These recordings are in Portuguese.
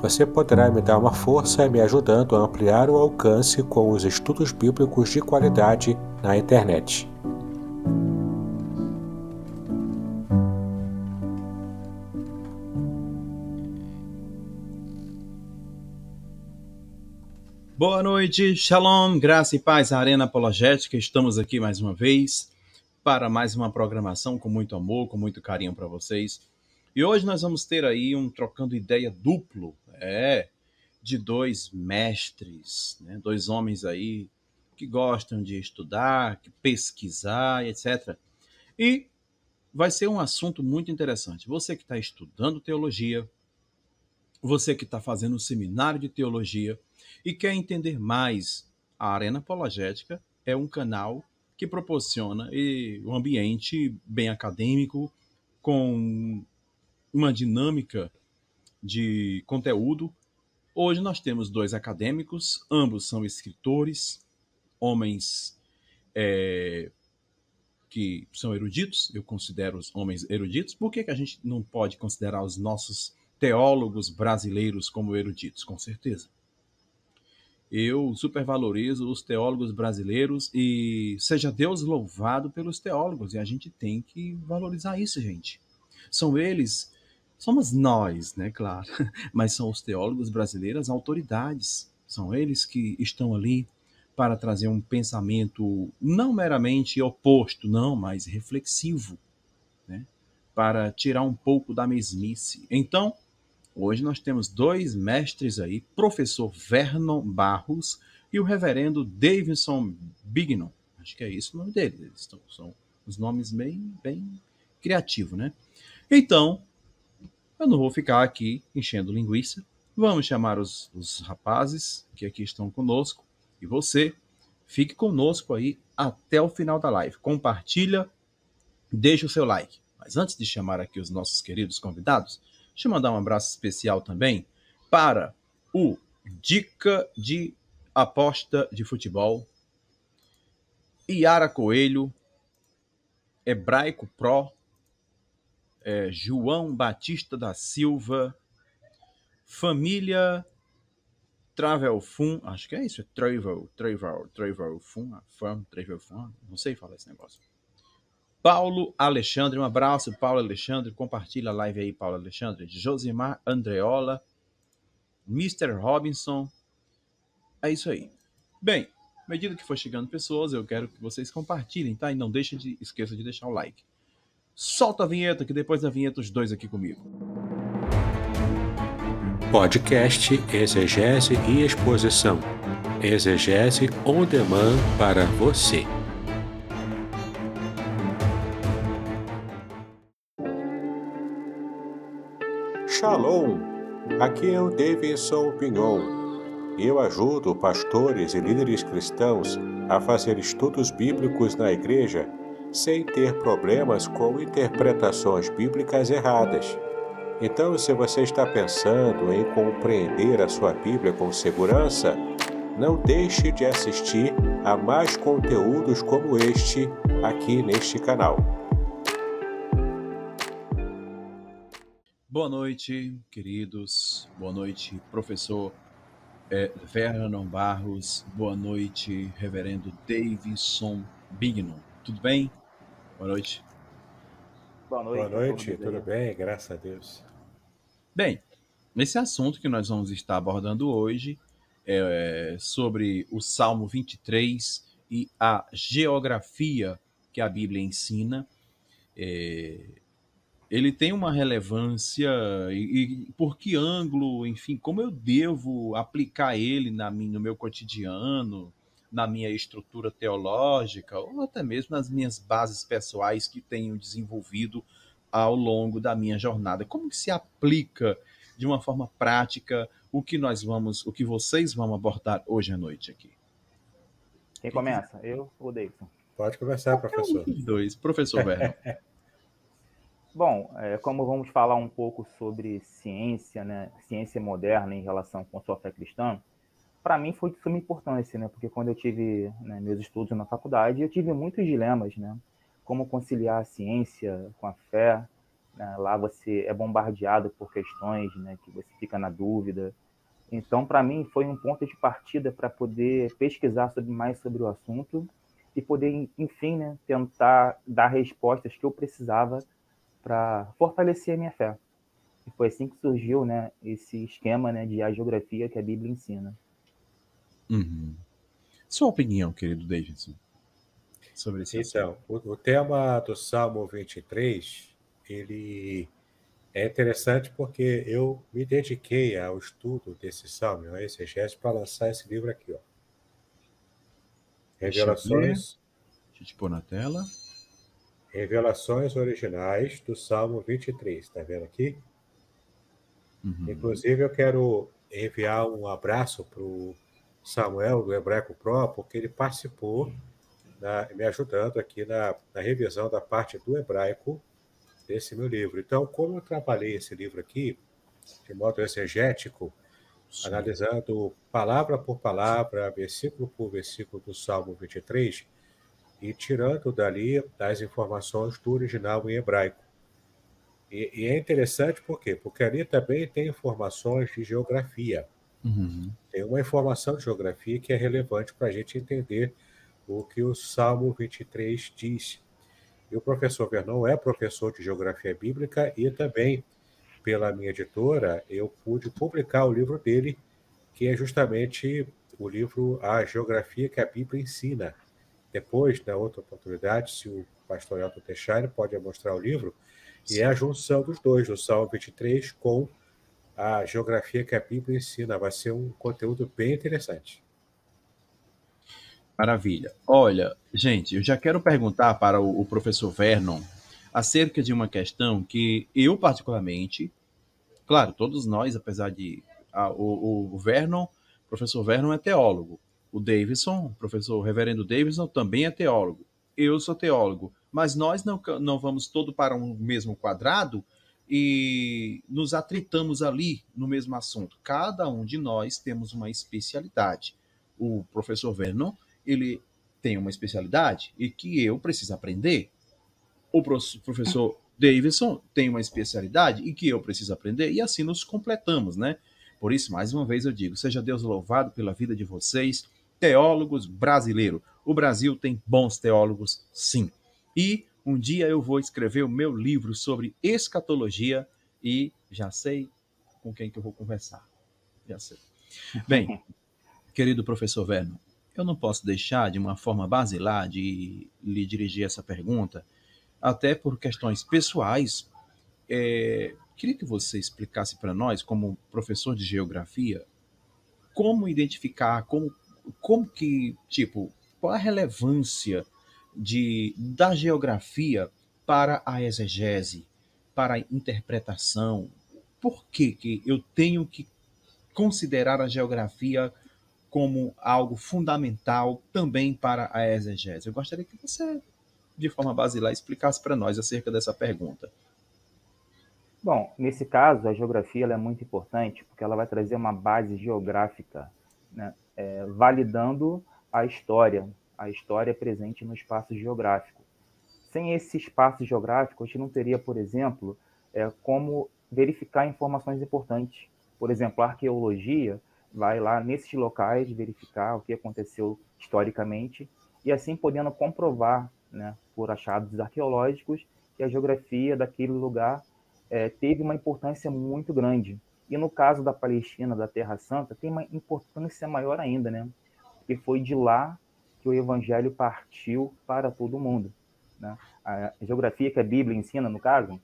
Você poderá me dar uma força me ajudando a ampliar o alcance com os estudos bíblicos de qualidade na internet. Boa noite, Shalom, graça e paz, Arena Apologética. Estamos aqui mais uma vez para mais uma programação com muito amor, com muito carinho para vocês. E hoje nós vamos ter aí um trocando ideia duplo, é, de dois mestres, né? dois homens aí que gostam de estudar, que pesquisar, etc. E vai ser um assunto muito interessante. Você que está estudando teologia, você que está fazendo um seminário de teologia e quer entender mais, a Arena Apologética é um canal que proporciona um ambiente bem acadêmico, com uma dinâmica de conteúdo. Hoje nós temos dois acadêmicos, ambos são escritores, homens é, que são eruditos, eu considero os homens eruditos. Por que, que a gente não pode considerar os nossos teólogos brasileiros como eruditos? Com certeza. Eu supervalorizo os teólogos brasileiros e seja Deus louvado pelos teólogos, e a gente tem que valorizar isso, gente. São eles, somos nós, né, claro, mas são os teólogos brasileiros, autoridades. São eles que estão ali para trazer um pensamento não meramente oposto, não, mas reflexivo, né? para tirar um pouco da mesmice. Então, hoje nós temos dois mestres aí, professor Vernon Barros e o reverendo Davidson Bignon. Acho que é isso o nome dele. Eles são os nomes bem, bem criativos, né? Então, eu não vou ficar aqui enchendo linguiça. Vamos chamar os, os rapazes que aqui estão conosco e você, fique conosco aí até o final da live. Compartilha, deixa o seu like. Mas antes de chamar aqui os nossos queridos convidados, deixa eu mandar um abraço especial também para o Dica de Aposta de Futebol, Iara Coelho, Hebraico Pro, é, João Batista da Silva, Família Travel Fun, acho que é isso, é Travel, Travel, Travel Fun, Fun, Travel Fun, não sei falar esse negócio. Paulo Alexandre, um abraço, Paulo Alexandre, compartilha a live aí, Paulo Alexandre. Josimar Andreola, Mr. Robinson, é isso aí. Bem, à medida que for chegando pessoas, eu quero que vocês compartilhem, tá? E não deixe de, esqueça de deixar o like. Solta a vinheta, que depois da vinheta os dois aqui comigo. Podcast Exegese e Exposição. Exegese on demand para você. Shalom! Aqui é o Davidson Pignon. Eu ajudo pastores e líderes cristãos a fazer estudos bíblicos na igreja sem ter problemas com interpretações bíblicas erradas. Então, se você está pensando em compreender a sua Bíblia com segurança, não deixe de assistir a mais conteúdos como este aqui neste canal. Boa noite, queridos. Boa noite, professor é, Vernon Barros. Boa noite, reverendo Davidson Bignon. Tudo bem? Boa noite. Boa noite. Boa noite, tudo bem? Graças a Deus. Bem, esse assunto que nós vamos estar abordando hoje é sobre o Salmo 23 e a geografia que a Bíblia ensina. É, ele tem uma relevância e, e, por que ângulo, enfim, como eu devo aplicar ele na, no meu cotidiano, na minha estrutura teológica ou até mesmo nas minhas bases pessoais que tenho desenvolvido ao longo da minha jornada. Como que se aplica de uma forma prática o que nós vamos, o que vocês vão abordar hoje à noite aqui? Quem começa? Eu ou Davidson? Pode começar, professor. Um dois, professor Verno. Bom, é, como vamos falar um pouco sobre ciência, né, ciência moderna em relação com a sua fé cristã, para mim foi de suma importância, né, porque quando eu tive né, meus estudos na faculdade, eu tive muitos dilemas, né, como conciliar a ciência com a fé. Né, lá você é bombardeado por questões, né, que você fica na dúvida. Então, para mim, foi um ponto de partida para poder pesquisar sobre, mais sobre o assunto e poder, enfim, né, tentar dar respostas que eu precisava para fortalecer a minha fé. E foi assim que surgiu né, esse esquema né, de geografia que a Bíblia ensina. Uhum. Sua opinião, querido Davidson, sobre esse Então, o, o, tema do Salmo 23, ele é interessante porque eu me dediquei ao estudo desse salmo, a exegese, para lançar esse livro aqui. Ó. Revelações. Deixa eu te pôr na tela. Revelações originais do Salmo 23. Está vendo aqui? Uhum. Inclusive, eu quero enviar um abraço para o Samuel, do Hebraico Pro, porque ele participou, na, me ajudando aqui na, na revisão da parte do hebraico desse meu livro. Então, como eu trabalhei esse livro aqui, de modo exegético, Sim. analisando palavra por palavra, versículo por versículo do Salmo 23, e tirando dali as informações do original em hebraico. E, e é interessante por quê? Porque ali também tem informações de geografia. Uhum. Tem uma informação de geografia que é relevante para a gente entender o que o Salmo 23 diz. E o professor Vernon é professor de geografia bíblica e também, pela minha editora, eu pude publicar o livro dele, que é justamente o livro A Geografia que a Bíblia Ensina. Depois, na outra oportunidade, se o pastor Elton Teixeira pode mostrar o livro, e é a junção dos dois, do Salmo 23 com a geografia que a Bíblia ensina. Vai ser um conteúdo bem interessante. Maravilha. Olha, gente, eu já quero perguntar para o, professor Vernon acerca de uma questão que eu, particularmente, claro, todos nós, apesar de. A, o, o Vernon, professor Vernon é teólogo. O Davidson, professor Reverendo Davidson, também é teólogo. Eu sou teólogo. Mas nós não, não vamos todo para um mesmo quadrado e nos atritamos ali no mesmo assunto. Cada um de nós temos uma especialidade. O professor Vernon, ele tem uma especialidade e que eu preciso aprender. O professor Davidson tem uma especialidade e que eu preciso aprender e assim nos completamos, né? Por isso, mais uma vez eu digo, seja Deus louvado pela vida de vocês, teólogos brasileiros. O Brasil tem bons teólogos, sim. E um dia eu vou escrever o meu livro sobre escatologia e já sei com quem que eu vou conversar. Já sei. Bem, querido professor Verno, eu não posso deixar de uma forma basilar de lhe dirigir essa pergunta, até por questões pessoais. É, queria que você explicasse para nós, como professor de geografia, como identificar, como como que, tipo, qual a relevância de, da geografia para a exegese, para a interpretação? Por que, que eu tenho que considerar a geografia como algo fundamental também para a exegese? Eu gostaria que você, de forma basilar, explicasse para nós acerca dessa pergunta. Bom, nesse caso, a geografia é muito importante porque ela vai trazer uma base geográfica né, é, validando a história, a história presente no espaço geográfico. Sem esse espaço geográfico, a gente não teria, por exemplo, é, como verificar informações importantes. Por exemplo, a arqueologia vai lá nesses locais verificar o que aconteceu historicamente e assim podendo comprovar, né, por achados arqueológicos, que a geografia daquele lugar é, teve uma importância muito grande. E no caso da Palestina, da Terra Santa, tem uma importância maior ainda, né? Porque foi de lá que o evangelho partiu para todo mundo. Né? A geografia que a Bíblia ensina, no caso,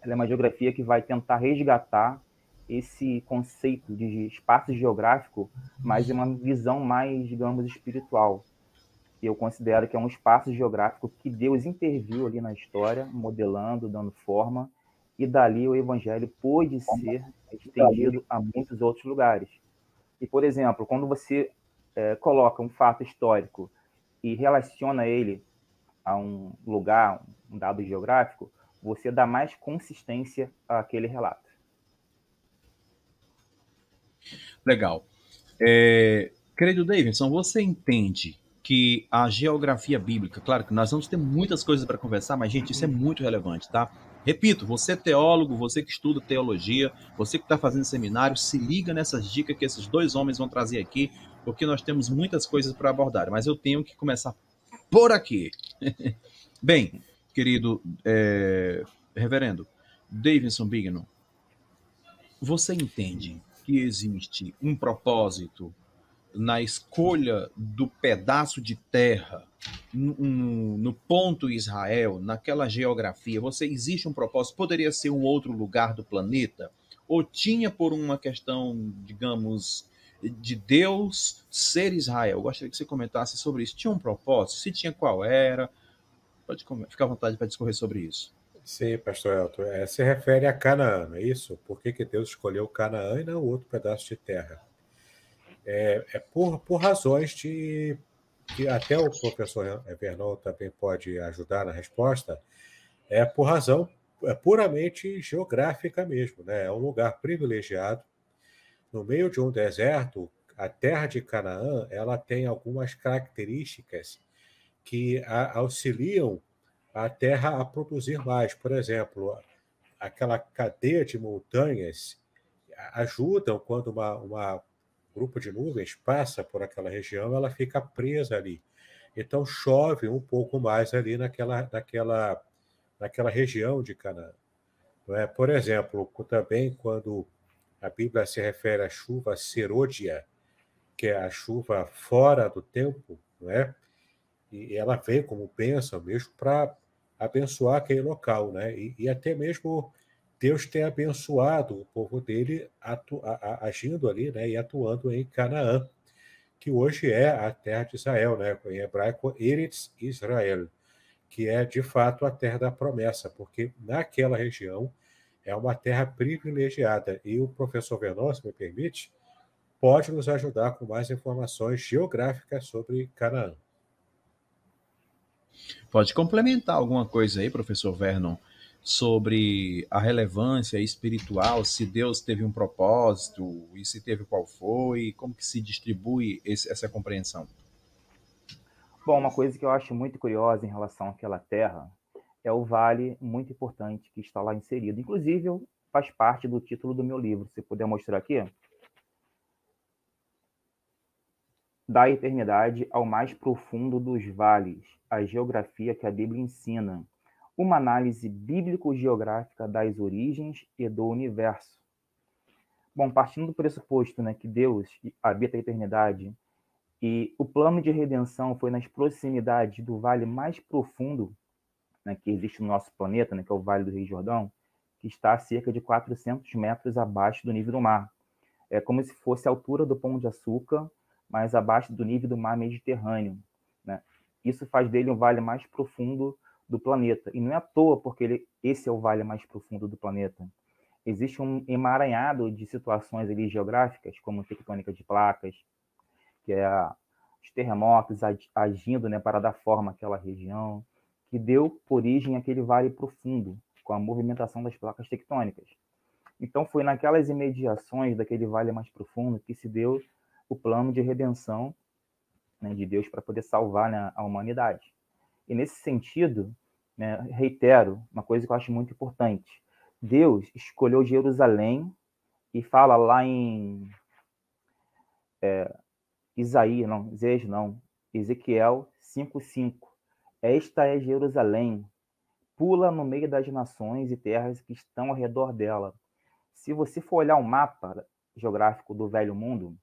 ela é uma geografia que vai tentar resgatar esse conceito de espaço geográfico, mas em uma visão mais, digamos, espiritual. Eu considero que é um espaço geográfico que Deus interviu ali na história, modelando, dando forma, e dali o evangelho pôde ser estendido a muitos outros lugares. E, por exemplo, quando você é, coloca um fato histórico e relaciona ele a um lugar, um dado geográfico, você dá mais consistência àquele relato. Legal. É, querido Davidson, você entende que a geografia bíblica, claro que nós vamos ter muitas coisas para conversar, mas, gente, isso é muito relevante, tá? Repito, você é teólogo, você que estuda teologia, você que está fazendo seminário, se liga nessas dicas que esses dois homens vão trazer aqui, porque nós temos muitas coisas para abordar, mas eu tenho que começar por aqui. Bem, querido é, reverendo Davidson Bignon, você entende que existe um propósito na escolha do pedaço de terra no, no, ponto Israel, naquela geografia, você existe um propósito? Poderia ser um outro lugar do planeta? Ou tinha por uma questão, digamos, de Deus ser Israel? Eu gostaria que você comentasse sobre isso. Tinha um propósito? Se tinha, qual era? Pode ficar à vontade para discorrer sobre isso. Sim, pastor Elton. É, se refere a Canaã, não é isso? Por que, que Deus escolheu Canaã e não outro pedaço de terra? É, é por, por razões de que até o professor Vernon também pode ajudar na resposta, é por razão é puramente geográfica mesmo, né? É um lugar privilegiado no meio de um deserto. A terra de Canaã ela tem algumas características que a, auxiliam a terra a produzir mais. Por exemplo, aquela cadeia de montanhas ajudam quando uma, uma grupo de nuvens passa por aquela região, ela fica presa ali. Então chove um pouco mais ali naquela, naquela, naquela região de Canaã. É? Por exemplo, também quando a Bíblia se refere à chuva serôdia, que é a chuva fora do tempo, não é? E ela vem como bênção mesmo para abençoar aquele local, né? E, e até mesmo Deus tem abençoado o povo dele atu, a, a, agindo ali né, e atuando em Canaã, que hoje é a terra de Israel, né, em hebraico Eretz Israel, que é de fato a terra da promessa, porque naquela região é uma terra privilegiada. E o professor Venon, se me permite, pode nos ajudar com mais informações geográficas sobre Canaã. Pode complementar alguma coisa aí, professor Vernon, sobre a relevância espiritual, se Deus teve um propósito e se teve qual foi, como que se distribui esse, essa compreensão? Bom, uma coisa que eu acho muito curiosa em relação àquela terra é o vale muito importante que está lá inserido. Inclusive, faz parte do título do meu livro. Se puder mostrar aqui. Da eternidade ao mais profundo dos vales, a geografia que a Bíblia ensina uma análise bíblico-geográfica das origens e do universo. Bom, partindo do pressuposto né, que Deus habita a eternidade e o plano de redenção foi nas proximidades do vale mais profundo né, que existe no nosso planeta, né, que é o Vale do Rio Jordão, que está a cerca de 400 metros abaixo do nível do mar. É como se fosse a altura do Pão de Açúcar, mas abaixo do nível do mar Mediterrâneo. Né? Isso faz dele um vale mais profundo do planeta. E não é à toa porque ele, esse é o vale mais profundo do planeta. Existe um emaranhado de situações ali geográficas, como tectônica de placas, que é a, os terremotos agindo né, para dar forma àquela região, que deu origem àquele vale profundo, com a movimentação das placas tectônicas. Então, foi naquelas imediações daquele vale mais profundo que se deu o plano de redenção né, de Deus para poder salvar né, a humanidade. E nesse sentido, né, reitero uma coisa que eu acho muito importante. Deus escolheu Jerusalém e fala lá em é, Isaías, não, Isaías não, Ezequiel 5:5. Esta é Jerusalém, pula no meio das nações e terras que estão ao redor dela. Se você for olhar um mapa geográfico do Velho Mundo,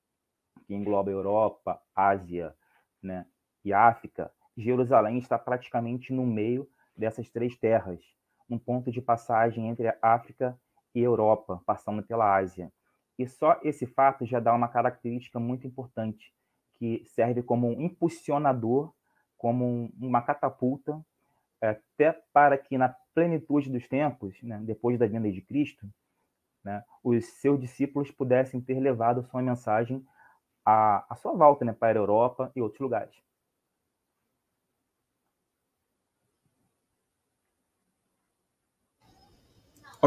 que engloba Europa, Ásia, né, e África, Jerusalém está praticamente no meio dessas três terras, um ponto de passagem entre a África e a Europa, passando pela Ásia. E só esse fato já dá uma característica muito importante, que serve como um impulsionador, como uma catapulta, até para que na plenitude dos tempos, né, depois da vinda de Cristo, né, os seus discípulos pudessem ter levado sua mensagem à, à sua volta né, para a Europa e outros lugares.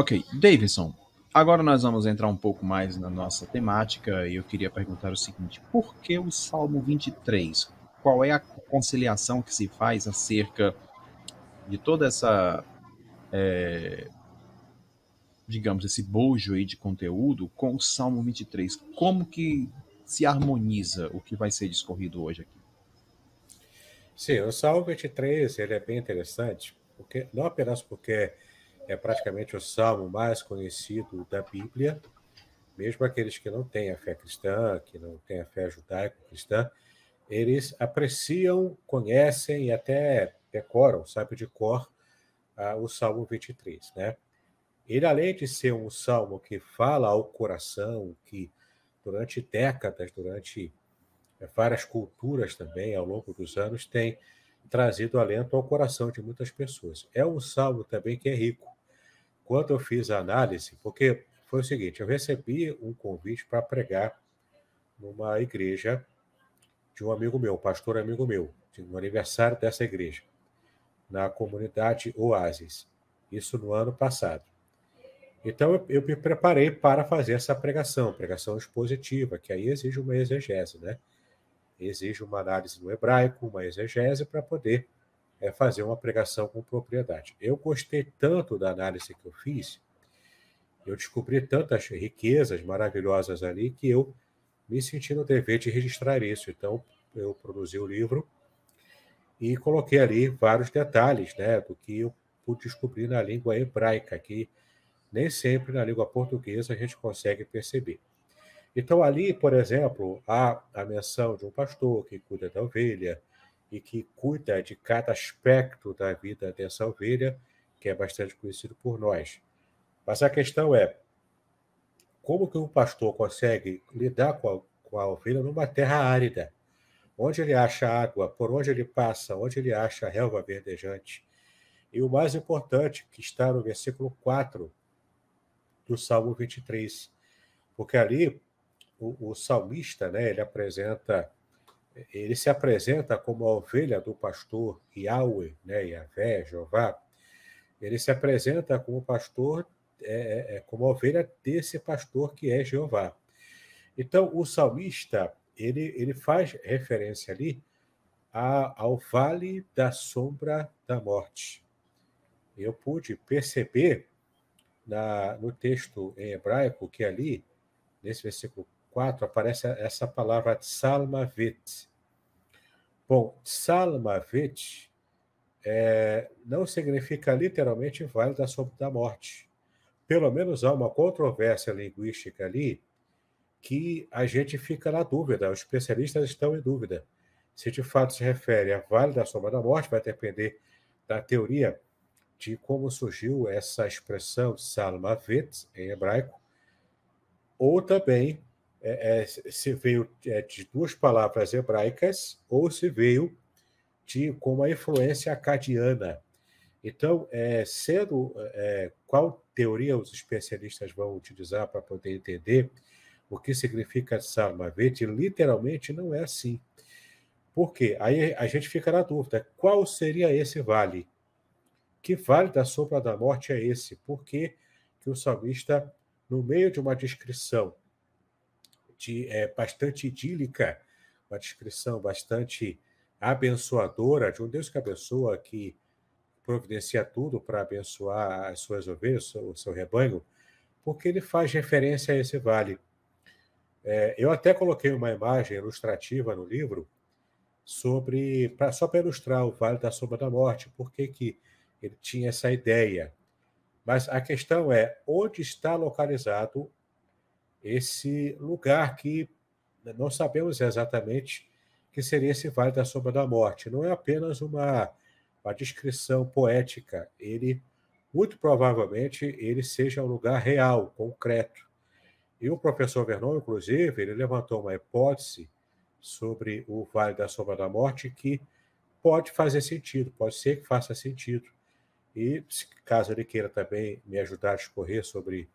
Ok, Davidson, agora nós vamos entrar um pouco mais na nossa temática e eu queria perguntar o seguinte: por que o Salmo 23? Qual é a conciliação que se faz acerca de toda essa, é, digamos, esse bojo aí de conteúdo com o Salmo 23? Como que se harmoniza o que vai ser discorrido hoje aqui? Sim, o Salmo 23 ele é bem interessante, porque não apenas porque é praticamente o salmo mais conhecido da Bíblia, mesmo aqueles que não têm a fé cristã, que não têm a fé judaico-cristã, eles apreciam, conhecem e até decoram, sabe de cor, uh, o Salmo 23, né? Ele, além de ser um salmo que fala ao coração, que durante décadas, durante eh, várias culturas também, ao longo dos anos, tem trazido alento ao coração de muitas pessoas. É um salmo também que é rico. Quando eu fiz a análise, porque foi o seguinte, eu recebi um convite para pregar numa igreja de um amigo meu, um pastor amigo meu, no aniversário dessa igreja, na comunidade Oasis. Isso no ano passado. Então eu, eu me preparei para fazer essa pregação, pregação expositiva, que aí exige uma exegese, né? Exige uma análise no hebraico, uma exegese para poder é, fazer uma pregação com propriedade. Eu gostei tanto da análise que eu fiz, eu descobri tantas riquezas maravilhosas ali que eu me senti no dever de registrar isso. Então, eu produzi o livro e coloquei ali vários detalhes né, do que eu pude descobrir na língua hebraica, que nem sempre na língua portuguesa a gente consegue perceber. Então, ali, por exemplo, há a menção de um pastor que cuida da ovelha e que cuida de cada aspecto da vida dessa ovelha, que é bastante conhecido por nós. Mas a questão é, como que um pastor consegue lidar com a, com a ovelha numa terra árida? Onde ele acha água, por onde ele passa, onde ele acha a relva verdejante. E o mais importante, que está no versículo 4 do Salmo 23, porque ali o, o salmista, né, ele apresenta, ele se apresenta como a ovelha do pastor Yahweh, né, Yahvé, Jeová, ele se apresenta como pastor, é, é, é, como a ovelha desse pastor que é Jeová. Então, o salmista, ele, ele faz referência ali a, ao vale da sombra da morte. Eu pude perceber na, no texto em hebraico que ali, nesse versículo 4, aparece essa palavra tsalmavit. Bom, tsalmavit é, não significa literalmente vale da sombra da morte. Pelo menos há uma controvérsia linguística ali que a gente fica na dúvida, os especialistas estão em dúvida. Se de fato se refere a Vale da Sombra da Morte, vai depender da teoria de como surgiu essa expressão Salmavet, em hebraico, ou também é, é, se veio é, de duas palavras hebraicas, ou se veio de com uma influência acadiana. Então, é, sendo é, qual teoria os especialistas vão utilizar para poder entender o que significa Salmavet, literalmente não é assim. Por quê? Aí a gente fica na dúvida: qual seria esse vale? Que vale da sombra da morte é esse? Por que, que o salmista, no meio de uma descrição de, é, bastante idílica, uma descrição bastante abençoadora de um Deus que abençoa, que providencia tudo para abençoar as suas ovelhas, o seu rebanho, porque ele faz referência a esse vale. É, eu até coloquei uma imagem ilustrativa no livro sobre, pra, só para ilustrar o Vale da Sombra da Morte, porque que ele tinha essa ideia. Mas a questão é onde está localizado esse lugar que não sabemos exatamente que seria esse Vale da Sombra da Morte. Não é apenas uma uma descrição poética. Ele, muito provavelmente, ele seja um lugar real, concreto. E o professor Vernon, inclusive, ele levantou uma hipótese sobre o Vale da Sombra da Morte que pode fazer sentido, pode ser que faça sentido. E, caso ele queira também me ajudar a discorrer sobre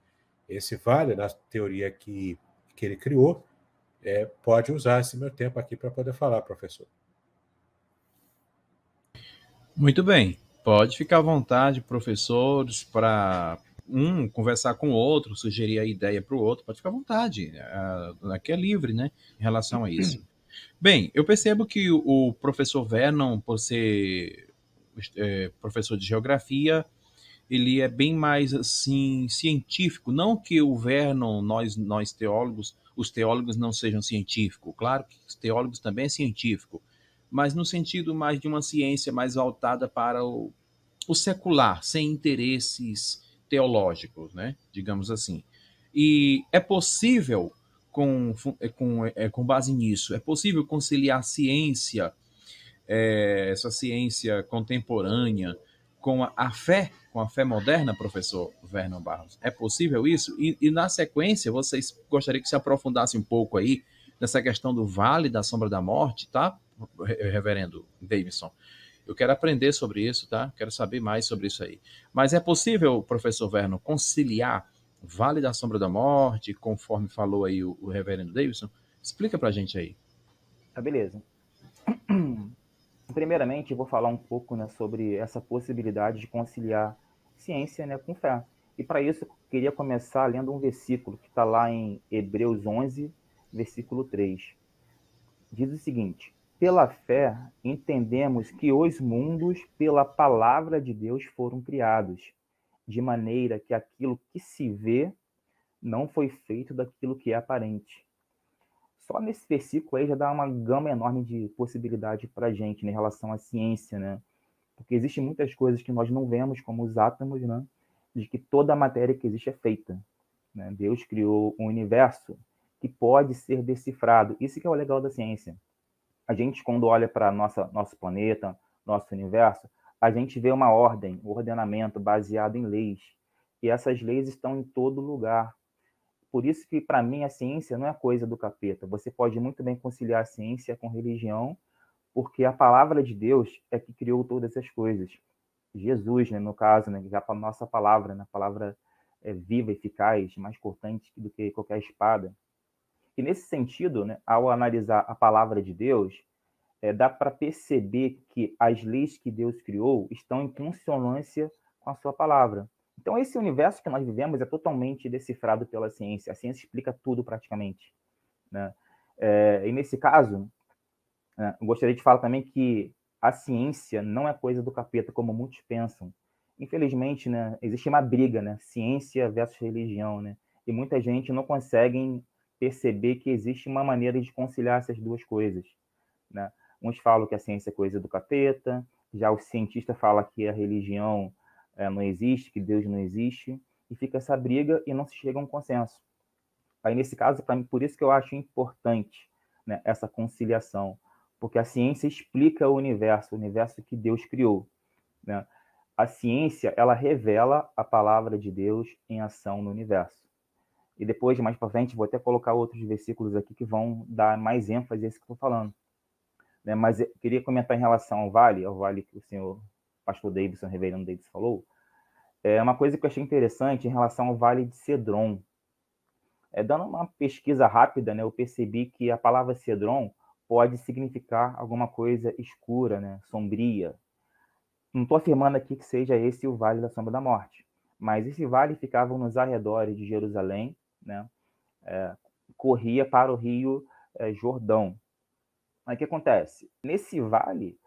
esse vale, na teoria que, que ele criou, é, pode usar esse meu tempo aqui para poder falar, professor. Muito bem. Pode ficar à vontade, professores, para um conversar com o outro, sugerir a ideia para o outro. Pode ficar à vontade. Aqui é livre, né? Em relação a isso. Bem, eu percebo que o professor Vernon, por ser é, professor de geografia, ele é bem mais assim científico. Não que o Vernon, nós, nós teólogos, os teólogos não sejam científicos. Claro que os teólogos também é científico, mas no sentido mais de uma ciência mais voltada para o, o secular, sem interesses teológicos, né? Digamos assim. E é possível com, com, é, com base nisso, é possível conciliar ciência, é, essa ciência contemporânea, com a, a, fé, com a fé moderna, professor Vernon Barros? É possível isso? E, e, na sequência, vocês gostariam que se aprofundasse um pouco aí nessa questão do vale da sombra da morte, tá, reverendo Davidson? Eu quero aprender sobre isso, tá? Quero saber mais sobre isso aí. Mas é possível, professor Vernon, conciliar Vale da Sombra da Morte, conforme falou aí o, o reverendo Davidson? Explica pra gente aí. Tá, beleza. primeiramente, eu vou falar um pouco né, sobre essa possibilidade de conciliar ciência né, com fé. E para isso, eu queria começar lendo um versículo que está lá em Hebreus 11, versículo 3. Diz o seguinte: Pela fé, entendemos que os mundos, pela palavra de Deus, foram criados, de maneira que aquilo que se vê não foi feito daquilo que é aparente só nesse versículo aí já dá uma gama enorme de possibilidade para a gente né, em relação à ciência, né? Porque existem muitas coisas que nós não vemos, como os átomos, né? De que toda a matéria que existe é feita. Né? Deus criou um universo que pode ser decifrado. Isso que é o legal da ciência. A gente, quando olha para nosso planeta, nosso universo, a gente vê uma ordem, um ordenamento baseado em leis. E essas leis estão em todo lugar. Por isso que, para mim, a ciência não é coisa do capeta. Você pode muito bem conciliar a ciência com religião, porque a palavra de Deus é que criou todas essas coisas. Jesus, né, no caso, né, já a nossa palavra, né, a palavra é viva, eficaz, mais cortante do que qualquer espada. E nesse sentido, né, ao analisar a palavra de Deus, é, dá para perceber que as leis que Deus criou estão em consonância com a sua palavra. Então, esse universo que nós vivemos é totalmente decifrado pela ciência. A ciência explica tudo praticamente. Né? É, e nesse caso, eu gostaria de falar também que a ciência não é coisa do capeta, como muitos pensam. Infelizmente, né, existe uma briga, né, ciência versus religião, né, e muita gente não consegue perceber que existe uma maneira de conciliar essas duas coisas. Né? Uns falam que a ciência é coisa do capeta, já o cientista fala que a religião é, não existe, que Deus não existe, e fica essa briga e não se chega a um consenso. Aí, nesse caso, para mim, por isso que eu acho importante né, essa conciliação, porque a ciência explica o universo, o universo que Deus criou. Né? A ciência, ela revela a palavra de Deus em ação no universo. E depois, mais para frente, vou até colocar outros versículos aqui que vão dar mais ênfase a isso que estou falando. Né? Mas eu queria comentar em relação ao vale, ao vale que o senhor pastor Davidson, reverendo Davidson falou, é uma coisa que eu achei interessante em relação ao Vale de Cedron. É, dando uma pesquisa rápida, né, eu percebi que a palavra Cedron pode significar alguma coisa escura, né, sombria. Não estou afirmando aqui que seja esse o Vale da Sombra da Morte, mas esse vale ficava nos arredores de Jerusalém, né, é, corria para o rio é, Jordão. Mas o que acontece? Nesse vale,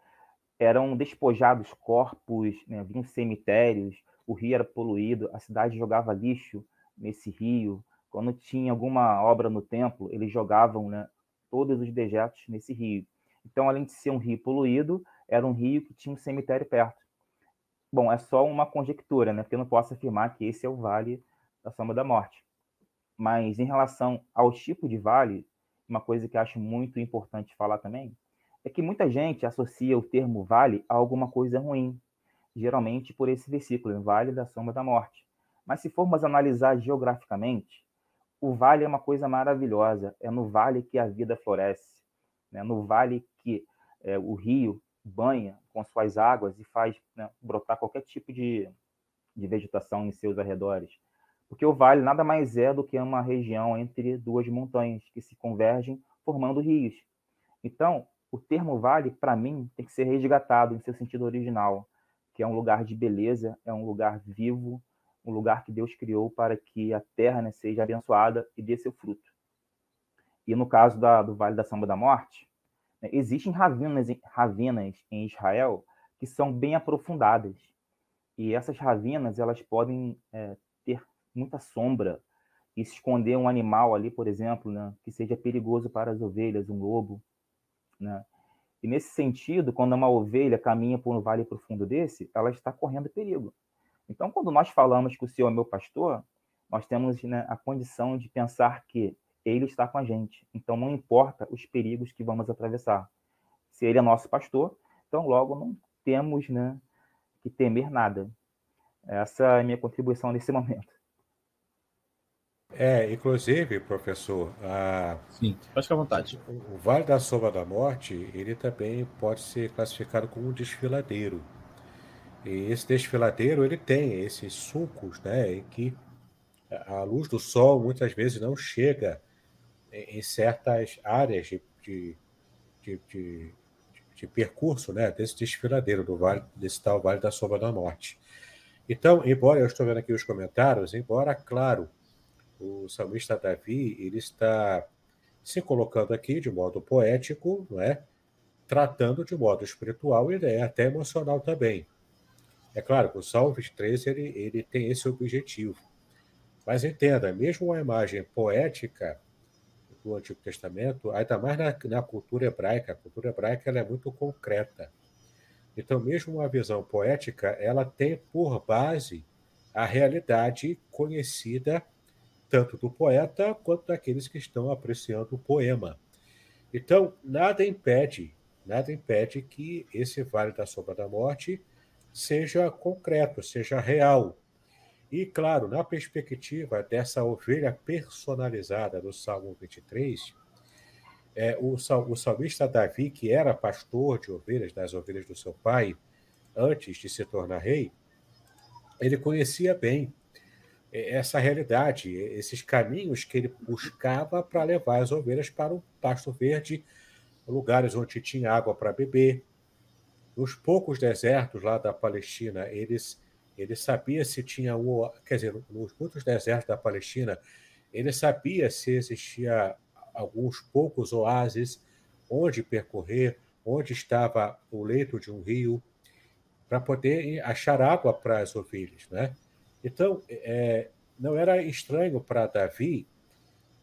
eram despojados corpos, né, haviam cemitérios, o rio era poluído, a cidade jogava lixo nesse rio. Quando tinha alguma obra no templo, eles jogavam né, todos os dejetos nesse rio. Então, além de ser um rio poluído, era um rio que tinha um cemitério perto. Bom, é só uma conjectura, né? Porque eu não posso afirmar que esse é o Vale da Sombra da Morte. Mas em relação ao tipo de vale, uma coisa que acho muito importante falar também é que muita gente associa o termo vale a alguma coisa ruim, geralmente por esse versículo, Vale da Sombra da Morte. Mas se formos analisar geograficamente, o vale é uma coisa maravilhosa, é no vale que a vida floresce, né? no vale que é, o rio banha com suas águas e faz né, brotar qualquer tipo de, de vegetação em seus arredores. Porque o vale nada mais é do que uma região entre duas montanhas que se convergem formando rios. Então, o termo vale, para mim, tem que ser resgatado em seu sentido original, que é um lugar de beleza, é um lugar vivo, um lugar que Deus criou para que a terra né, seja abençoada e dê seu fruto. E no caso da, do Vale da Sombra da Morte, né, existem ravinas, ravinas em Israel que são bem aprofundadas. E essas ravinas elas podem é, ter muita sombra e se esconder um animal ali, por exemplo, né, que seja perigoso para as ovelhas, um lobo. Né? E nesse sentido, quando uma ovelha caminha por um vale profundo desse, ela está correndo perigo. Então, quando nós falamos que o Senhor é meu pastor, nós temos né, a condição de pensar que Ele está com a gente. Então, não importa os perigos que vamos atravessar. Se Ele é nosso pastor, então logo não temos né, que temer nada. Essa é a minha contribuição nesse momento. É, inclusive, professor, a... Sim, ficar à vontade. O Vale da Sombra da Morte, ele também pode ser classificado como um desfiladeiro. E esse desfiladeiro, ele tem esses sulcos, né, em que a luz do sol muitas vezes não chega em certas áreas de, de, de, de, de percurso, né, desse desfiladeiro, do vale, desse tal Vale da Sombra da Morte. Então, embora eu estou vendo aqui os comentários, embora, claro, o salmista Davi ele está se colocando aqui de modo poético, não é? tratando de modo espiritual e é até emocional também. É claro que o Salmo 23 ele, ele tem esse objetivo. Mas entenda, mesmo a imagem poética do Antigo Testamento, ainda mais na, na cultura hebraica, a cultura hebraica ela é muito concreta. Então, mesmo uma visão poética, ela tem por base a realidade conhecida tanto do poeta quanto daqueles que estão apreciando o poema. Então, nada impede, nada impede que esse Vale da Sombra da Morte seja concreto, seja real. E, claro, na perspectiva dessa ovelha personalizada do Salmo 23, é, o, o salmista Davi, que era pastor de ovelhas, das ovelhas do seu pai, antes de se tornar rei, ele conhecia bem essa realidade, esses caminhos que ele buscava para levar as ovelhas para o pasto verde, lugares onde tinha água para beber. Nos poucos desertos lá da Palestina, eles ele sabia se tinha um, quer dizer, nos muitos desertos da Palestina, ele sabia se existia alguns poucos oásis onde percorrer, onde estava o leito de um rio, para poder achar água para as ovelhas, né? Então, é, não era estranho para Davi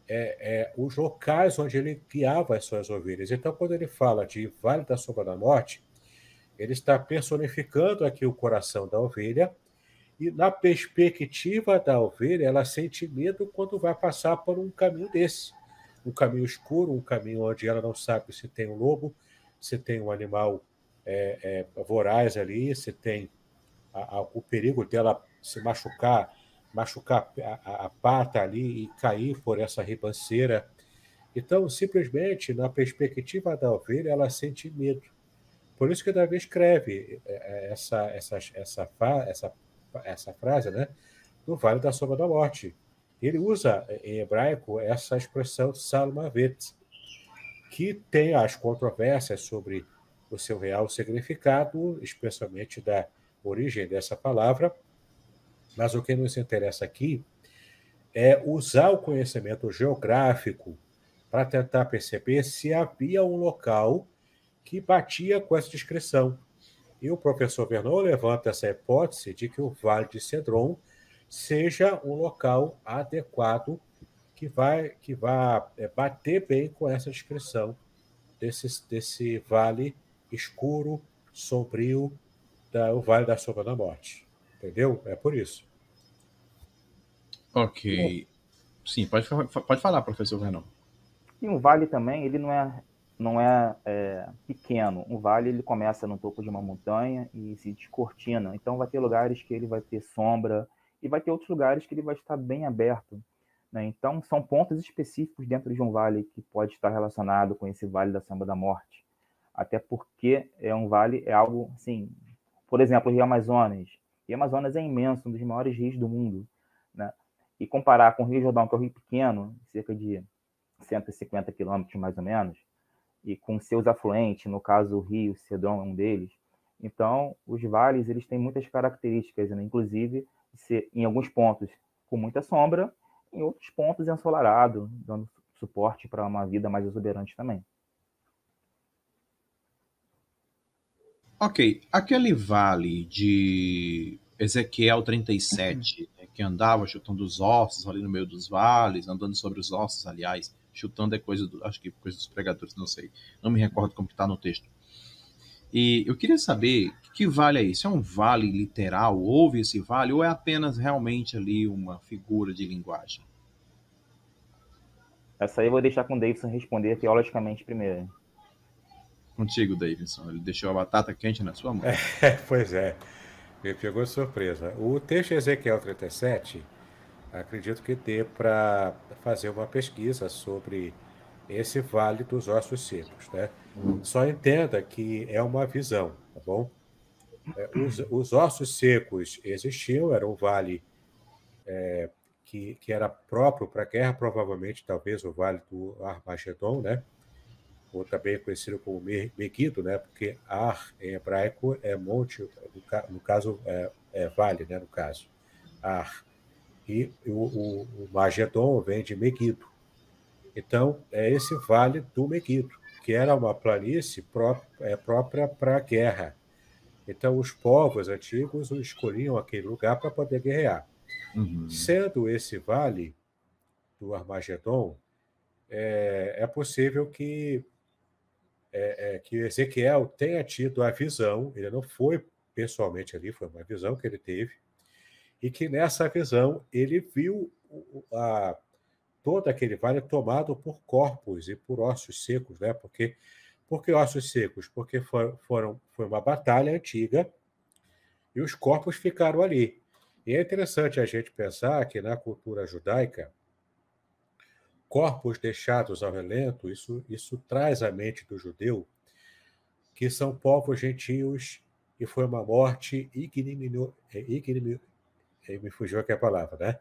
é, é, os locais onde ele guiava as suas ovelhas. Então, quando ele fala de Vale da Sombra da Morte, ele está personificando aqui o coração da ovelha, e na perspectiva da ovelha, ela sente medo quando vai passar por um caminho desse. Um caminho escuro, um caminho onde ela não sabe se tem um lobo, se tem um animal é, é, voraz ali, se tem a, a, o perigo dela se machucar, machucar a, a, pata ali e cair por essa ribanceira. Então, simplesmente, na perspectiva da ovelha, ela sente medo. Por isso que Davi escreve é, é, essa, essa, essa, essa, essa frase, né? No Vale da Sombra da Morte. Ele usa em hebraico essa expressão salmavet, que tem as controvérsias sobre o seu real significado, especialmente da origem dessa palavra, mas o que nos interessa aqui é usar o conhecimento geográfico para tentar perceber se havia um local que batia com essa descrição. E o professor Vernon levanta essa hipótese de que o Vale de Cedron seja um local adequado que vai, que vai é, bater bem com essa descrição desse, desse vale escuro, sombrio, da, o Vale da Sombra da Morte. Entendeu? É por isso. Ok. Sim, pode, pode falar, professor Renan. E um vale também, ele não é não é, é, pequeno. Um vale ele começa no topo de uma montanha e se descortina. Então vai ter lugares que ele vai ter sombra e vai ter outros lugares que ele vai estar bem aberto. Né? Então são pontos específicos dentro de um vale que pode estar relacionado com esse vale da sombra da morte. Até porque é um vale é algo assim, por exemplo, o Rio Amazonas. O Rio Amazonas é imenso, um dos maiores rios do mundo, né? E comparar com o Rio Jordão, que é um rio pequeno, cerca de 150 quilômetros mais ou menos, e com seus afluentes, no caso o rio Cedron é um deles. Então, os vales eles têm muitas características, né? inclusive ser, em alguns pontos com muita sombra, em outros pontos ensolarado, dando suporte para uma vida mais exuberante também. Ok, aquele vale de Ezequiel 37, né, que andava chutando os ossos ali no meio dos vales, andando sobre os ossos, aliás, chutando é coisa do, acho que coisa dos pregadores, não sei, não me recordo como está no texto. E eu queria saber que vale é isso? É um vale literal? Houve esse vale ou é apenas realmente ali uma figura de linguagem? Essa aí eu vou deixar com o Davidson responder teologicamente primeiro. Contigo, Davidson. Ele deixou a batata quente na sua mão. É, pois é. Me pegou surpresa. O texto Ezequiel 37, acredito que dê para fazer uma pesquisa sobre esse vale dos ossos secos. Né? Só entenda que é uma visão, tá bom? É, os, os ossos secos existiam, era um vale é, que, que era próprio para a guerra, provavelmente, talvez o vale do Armagedon, né? ou também conhecido como Megiddo, né? Porque Ar em hebraico é monte, no caso é, é vale, né? No caso, Ar. E o, o, o Magedon vem de Megiddo. Então é esse vale do Megiddo, que era uma planície pró é, própria para a guerra. Então os povos antigos escolhiam aquele lugar para poder guerrear. Uhum. Sendo esse vale do Armagedon, é, é possível que é, é, que Ezequiel tenha tido a visão, ele não foi pessoalmente ali, foi uma visão que ele teve, e que nessa visão ele viu a, todo aquele vale tomado por corpos e por ossos secos, né? Porque, por que ossos secos? Porque for, foram, foi uma batalha antiga e os corpos ficaram ali. E é interessante a gente pensar que na cultura judaica, corpos deixados ao relento, isso, isso traz à mente do judeu que são povos gentios e foi uma morte ignominiosa. É, é, me fugiu aqui a palavra, né?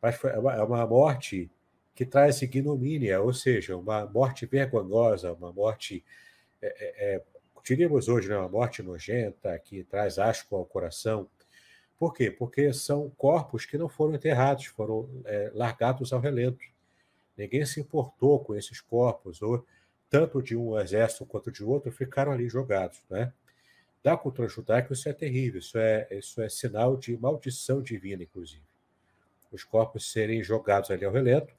Mas foi uma, é uma morte que traz ignomínia, ou seja, uma morte vergonhosa, uma morte, é, é, é, diríamos hoje, né, uma morte nojenta, que traz asco ao coração. Por quê? Porque são corpos que não foram enterrados, foram é, largados ao relento. Ninguém se importou com esses corpos, ou tanto de um exército quanto de outro ficaram ali jogados. Né? Da cultura judaica, isso é terrível, isso é, isso é sinal de maldição divina, inclusive. Os corpos serem jogados ali ao relento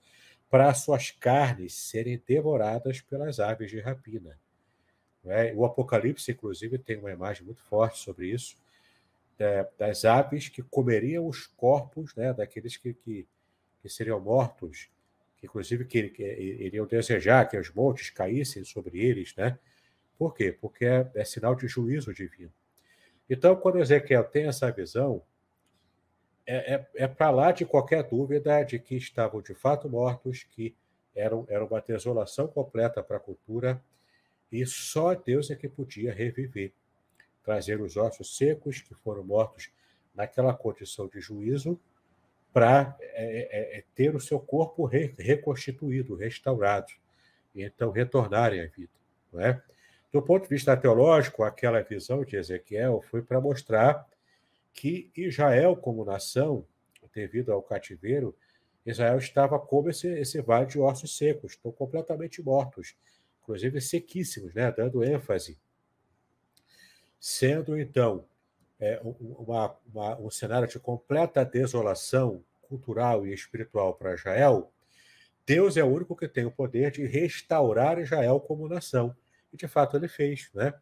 para suas carnes serem devoradas pelas aves de rapina. É? O Apocalipse, inclusive, tem uma imagem muito forte sobre isso, é, das aves que comeriam os corpos né, daqueles que, que, que seriam mortos que inclusive que, que iriam desejar que os montes caíssem sobre eles, né? Por quê? Porque é, é sinal de juízo divino. Então, quando Ezequiel tem essa visão, é, é, é para lá de qualquer dúvida de que estavam de fato mortos, que eram, era uma desolação completa para a cultura, e só Deus é que podia reviver, trazer os ossos secos que foram mortos naquela condição de juízo para é, é, é, ter o seu corpo re, reconstituído, restaurado, e então retornarem à vida. Não é? Do ponto de vista teológico, aquela visão de Ezequiel foi para mostrar que Israel, como nação, devido ao cativeiro, Israel estava como esse, esse vale de ossos secos, estão completamente mortos, inclusive sequíssimos, né? dando ênfase. Sendo, então, é, uma, uma, um cenário de completa desolação cultural e espiritual para Israel, Deus é o único que tem o poder de restaurar Israel como nação. E de fato ele fez. Né?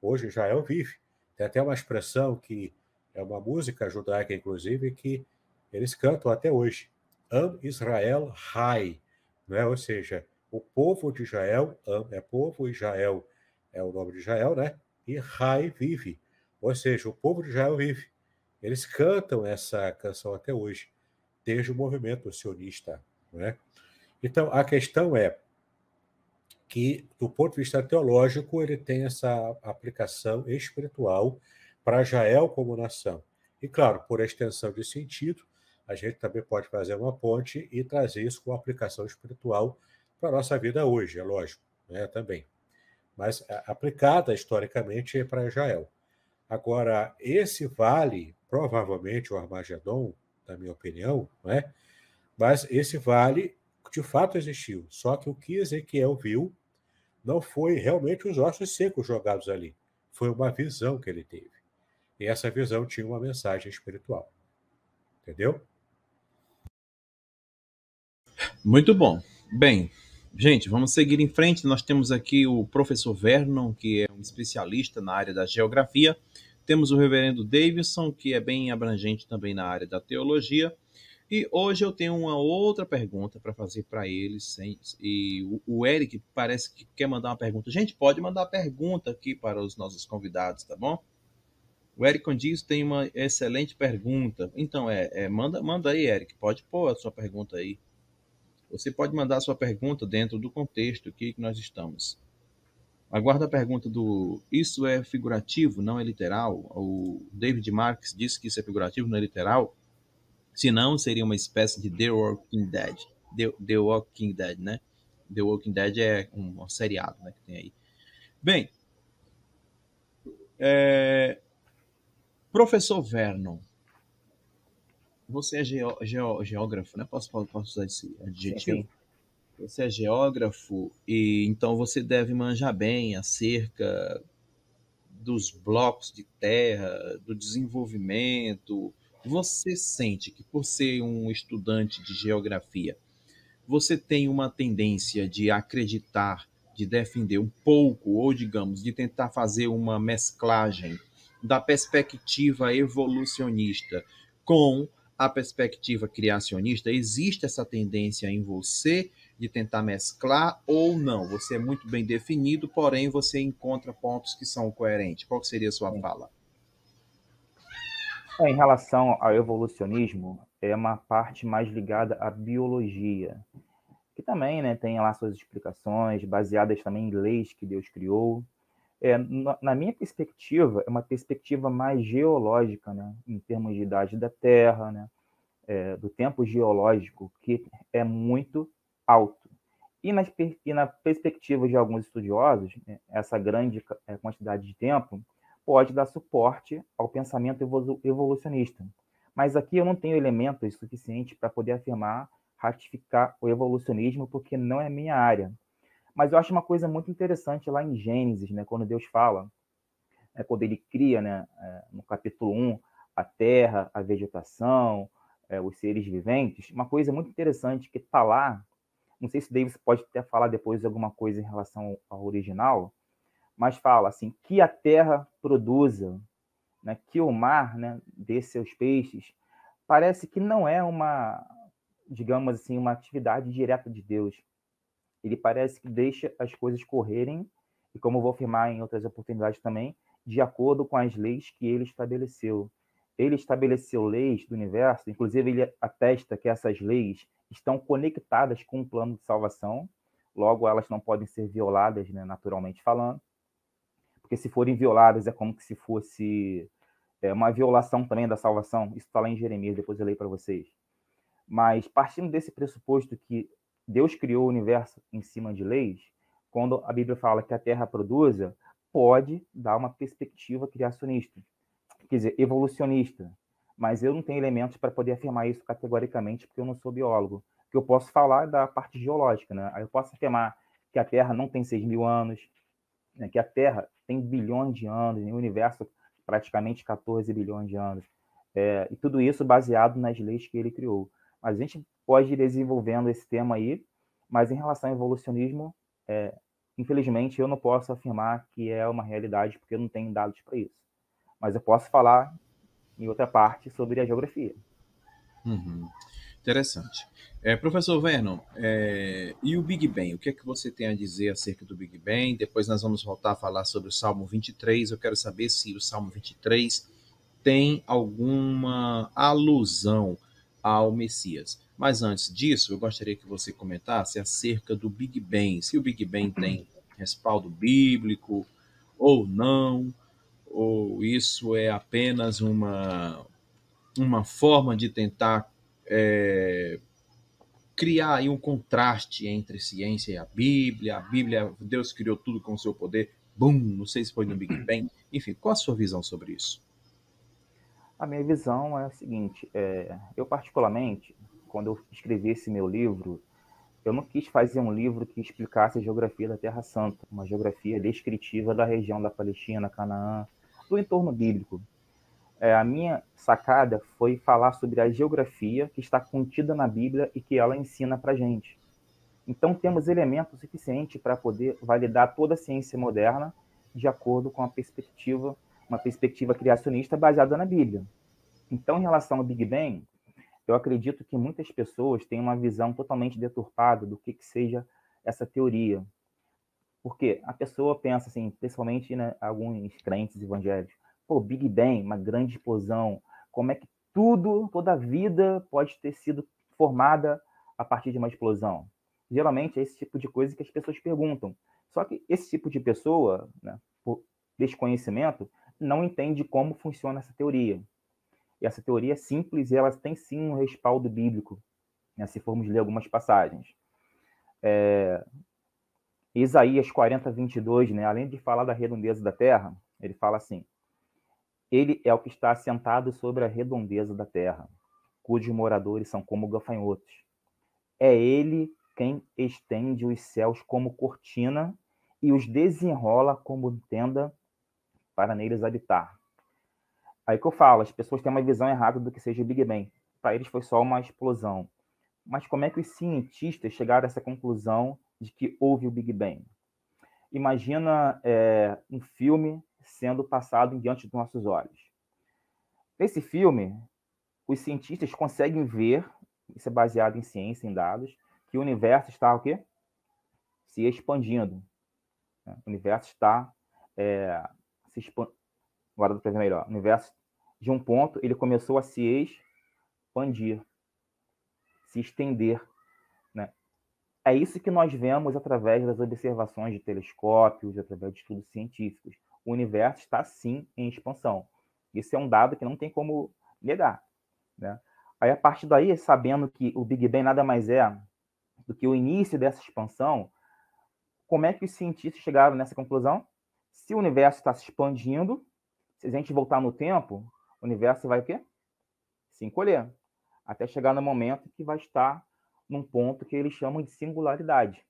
Hoje Israel vive. Tem até uma expressão que é uma música judaica, inclusive, que eles cantam até hoje. Am Israel Hai. Né? Ou seja, O povo de Israel é povo, Israel é o nome de Israel, né? E Rai vive. Ou seja, o povo de Israel vive. Eles cantam essa canção até hoje, desde o movimento sionista. Né? Então, a questão é que, do ponto de vista teológico, ele tem essa aplicação espiritual para Israel como nação. E, claro, por extensão de sentido, a gente também pode fazer uma ponte e trazer isso com aplicação espiritual para a nossa vida hoje, é lógico, né, também. Mas aplicada historicamente para Israel. Agora, esse vale, provavelmente o Armagedon, na minha opinião, não é? mas esse vale de fato existiu. Só que o que Ezequiel viu não foi realmente os ossos secos jogados ali. Foi uma visão que ele teve. E essa visão tinha uma mensagem espiritual. Entendeu? Muito bom. Bem, gente, vamos seguir em frente. Nós temos aqui o professor Vernon, que é um especialista na área da geografia. Temos o reverendo Davidson, que é bem abrangente também na área da teologia. E hoje eu tenho uma outra pergunta para fazer para eles. E o Eric parece que quer mandar uma pergunta. Gente, pode mandar pergunta aqui para os nossos convidados, tá bom? O Eric Condiz tem uma excelente pergunta. Então, é, é, manda, manda aí, Eric. Pode pôr a sua pergunta aí. Você pode mandar a sua pergunta dentro do contexto aqui que nós estamos. Aguardo a pergunta do Isso é figurativo, não é literal? O David Marks disse que isso é figurativo, não é literal. Se não, seria uma espécie de The Walking Dead. The, The Walking Dead, né? The Walking Dead é um, um seriado né, que tem aí. Bem, é... professor Vernon, você é geógrafo, né? Posso, posso usar esse adjetivo? Sim. Você é geógrafo e então você deve manjar bem acerca dos blocos de terra, do desenvolvimento. Você sente que por ser um estudante de geografia, você tem uma tendência de acreditar, de defender um pouco, ou digamos, de tentar fazer uma mesclagem da perspectiva evolucionista com a perspectiva criacionista? Existe essa tendência em você de tentar mesclar ou não? Você é muito bem definido, porém você encontra pontos que são coerentes. Qual seria a sua fala? É, em relação ao evolucionismo, é uma parte mais ligada à biologia, que também né, tem lá suas explicações, baseadas também em leis que Deus criou. É, na minha perspectiva, é uma perspectiva mais geológica, né, em termos de idade da Terra, né, é, do tempo geológico, que é muito alto. E, nas, e na perspectiva de alguns estudiosos, né, essa grande é, quantidade de tempo pode dar suporte ao pensamento evolucionista. Mas aqui eu não tenho elementos suficientes para poder afirmar, ratificar o evolucionismo, porque não é minha área. Mas eu acho uma coisa muito interessante lá em Gênesis, né, quando Deus fala, é, quando ele cria, né, é, no capítulo 1, a terra, a vegetação, é, os seres viventes, uma coisa muito interessante que está lá, não sei se o Davis pode até falar depois alguma coisa em relação ao original, mas fala assim, que a terra produza, né, que o mar né, dê seus peixes, parece que não é uma, digamos assim, uma atividade direta de Deus. Ele parece que deixa as coisas correrem, e como vou afirmar em outras oportunidades também, de acordo com as leis que ele estabeleceu. Ele estabeleceu leis do universo, inclusive ele atesta que essas leis estão conectadas com o plano de salvação, logo elas não podem ser violadas, né, naturalmente falando porque se forem violadas é como se fosse é, uma violação também da salvação. Isso está lá em Jeremias, depois eu leio para vocês. Mas partindo desse pressuposto que Deus criou o universo em cima de leis, quando a Bíblia fala que a Terra produza, pode dar uma perspectiva criacionista, quer dizer, evolucionista. Mas eu não tenho elementos para poder afirmar isso categoricamente, porque eu não sou biólogo. O que eu posso falar é da parte geológica, né? Eu posso afirmar que a Terra não tem 6 mil anos, né, que a Terra tem bilhões de anos, e o universo praticamente 14 bilhões de anos. É, e tudo isso baseado nas leis que ele criou. Mas a gente pode ir desenvolvendo esse tema aí, mas em relação ao evolucionismo, é, infelizmente eu não posso afirmar que é uma realidade, porque eu não tenho dados para isso. Mas eu posso falar em outra parte sobre a geografia. Uhum. Interessante. É, professor Vernon, é, e o Big Bang? O que é que você tem a dizer acerca do Big Bang? Depois nós vamos voltar a falar sobre o Salmo 23. Eu quero saber se o Salmo 23 tem alguma alusão ao Messias. Mas antes disso, eu gostaria que você comentasse acerca do Big Bang. Se o Big Bang tem respaldo bíblico ou não, ou isso é apenas uma, uma forma de tentar é, criar aí um contraste entre ciência e a Bíblia. A Bíblia, Deus criou tudo com o seu poder. Bum, não sei se foi no Big Bang. Enfim, qual a sua visão sobre isso? A minha visão é a seguinte: é, eu, particularmente, quando eu escrevi esse meu livro, eu não quis fazer um livro que explicasse a geografia da Terra Santa, uma geografia descritiva da região da Palestina, Canaã, do entorno bíblico é, a minha sacada foi falar sobre a geografia que está contida na Bíblia e que ela ensina para gente. Então temos elementos suficientes para poder validar toda a ciência moderna de acordo com a perspectiva, uma perspectiva criacionista baseada na Bíblia. Então, em relação ao Big Bang, eu acredito que muitas pessoas têm uma visão totalmente deturpada do que, que seja essa teoria. Porque a pessoa pensa assim, principalmente né, alguns crentes evangélicos, Pô, Big Bang, uma grande explosão. Como é que tudo, toda a vida pode ter sido formada a partir de uma explosão? Geralmente é esse tipo de coisa que as pessoas perguntam. Só que esse tipo de pessoa, né, por desconhecimento, não entende como funciona essa teoria. E essa teoria é simples e ela tem sim um respaldo bíblico, né, se formos ler algumas passagens. É... Isaías 40, 22, né, além de falar da redondeza da terra, ele fala assim: ele é o que está assentado sobre a redondeza da terra, cujos moradores são como gafanhotos. É ele quem estende os céus como cortina e os desenrola como tenda para neles habitar. Aí que eu falo, as pessoas têm uma visão errada do que seja o Big Bang. Para eles foi só uma explosão. Mas como é que os cientistas chegaram a essa conclusão de que houve o Big Bang? Imagina é, um filme sendo passado diante dos nossos olhos. Nesse filme, os cientistas conseguem ver, isso é baseado em ciência, em dados, que o universo está o quê? Se expandindo. O universo está é, se expandindo. Agora para ver melhor. O universo, de um ponto, ele começou a se expandir, se estender. Né? É isso que nós vemos através das observações de telescópios, através de estudos científicos o universo está sim em expansão. Isso é um dado que não tem como negar. Né? Aí, a partir daí, sabendo que o Big Bang nada mais é do que o início dessa expansão, como é que os cientistas chegaram nessa conclusão? Se o universo está se expandindo, se a gente voltar no tempo, o universo vai o quê? Se encolher, até chegar no momento que vai estar num ponto que eles chamam de singularidade,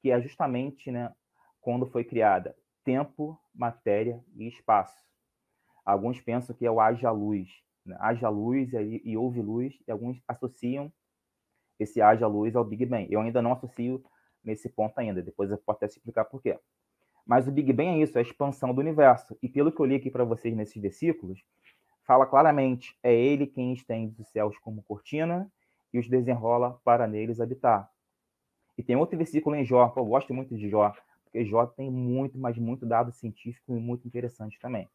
que é justamente né, quando foi criada tempo, matéria e espaço. Alguns pensam que é o haja luz, né? haja luz e, e houve luz, e alguns associam esse haja luz ao Big Bang. Eu ainda não associo nesse ponto ainda, depois eu posso até explicar por quê. Mas o Big Bang é isso, é a expansão do universo. E pelo que eu li aqui para vocês nesses versículos, fala claramente: é ele quem estende os céus como cortina e os desenrola para neles habitar. E tem outro versículo em Jó, eu gosto muito de Jó, porque Jó tem muito, mas muito dado científico e muito interessante também.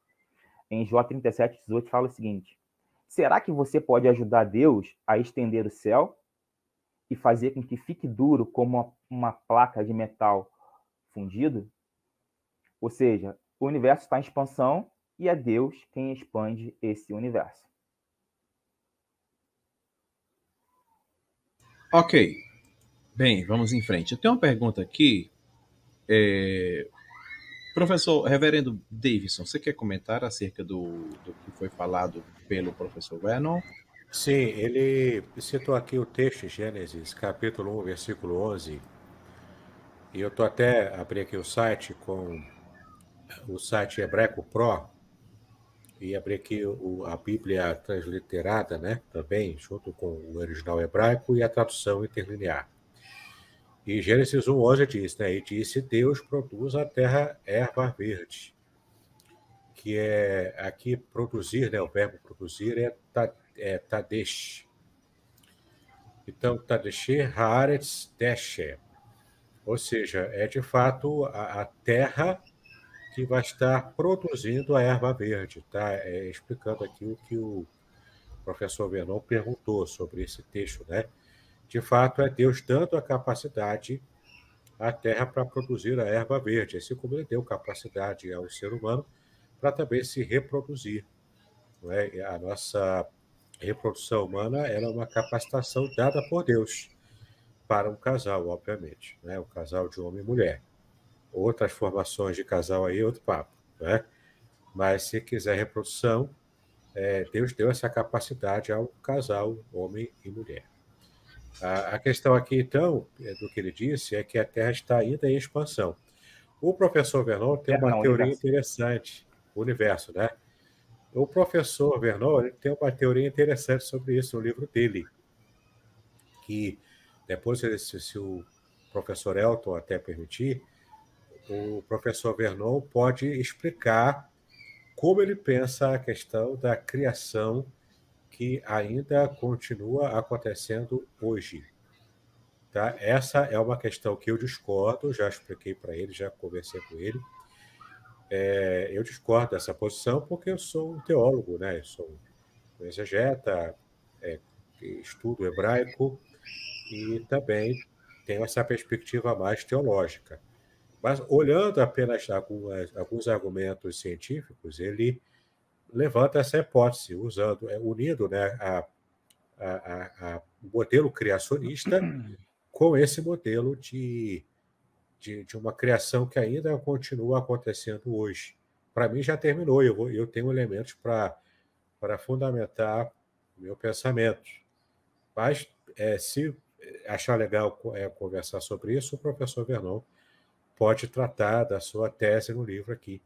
Em Jó 37, 18, fala o seguinte: Será que você pode ajudar Deus a estender o céu e fazer com que fique duro como uma placa de metal fundido? Ou seja, o universo está em expansão e é Deus quem expande esse universo. Ok. Bem, vamos em frente. Eu tenho uma pergunta aqui é... Professor, reverendo Davidson, você quer comentar acerca do, do que foi falado pelo professor Vernon? Sim, ele citou aqui o texto Gênesis, capítulo 1, versículo 11. E eu estou até abri aqui o site com o site Hebraico Pro e abri aqui o, a Bíblia transliterada, né? Também, junto com o original hebraico e a tradução interlinear. E Gênesis 1,11 diz, né? E disse Deus produz a terra erva verde. Que é aqui produzir, né? O verbo produzir é, é tadesh. Então, Tadeshe Haaretz Deshe. Ou seja, é de fato a, a, terra que vai estar produzindo a erva verde. Tá? É, explicando aqui o que o professor Vernon perguntou sobre esse texto. Né? De fato, é Deus dando a capacidade à terra para produzir a erva verde, assim como ele deu capacidade ao ser humano para também se reproduzir. É? A nossa reprodução humana é uma capacitação dada por Deus para um casal, obviamente, né? o casal de homem e mulher. Outras formações de casal aí, outro papo. Né? Mas se quiser reprodução, é, Deus deu essa capacidade ao casal, homem e mulher. A, a questão aqui, então, é, do que ele disse, é que a Terra está ainda em expansão. O professor Vernon tem uma teoria universo. interessante, o universo, né? O professor Vernon tem uma teoria interessante sobre isso no livro dele, que depois, se, se o professor Elton até permitir, o professor Vernon pode explicar como ele pensa a questão da criação que ainda continua acontecendo hoje. Tá? Essa é uma questão que eu discordo, já expliquei para ele, já conversei com ele. É, eu discordo dessa posição porque eu sou um teólogo, né? Eu sou um exegeta, é, estudo hebraico e também tenho essa perspectiva mais teológica. Mas olhando apenas algumas, alguns argumentos científicos, ele levanta essa hipótese, usando, é, unindo né, a, a, a, o modelo criacionista com esse modelo de, de, de, uma criação que ainda continua acontecendo hoje. Para mim já terminou, eu, vou, eu tenho elementos para fundamentar o meu pensamento. Mas é, se achar legal é, conversar sobre isso, o professor Vernon pode tratar da sua tese no livro aqui,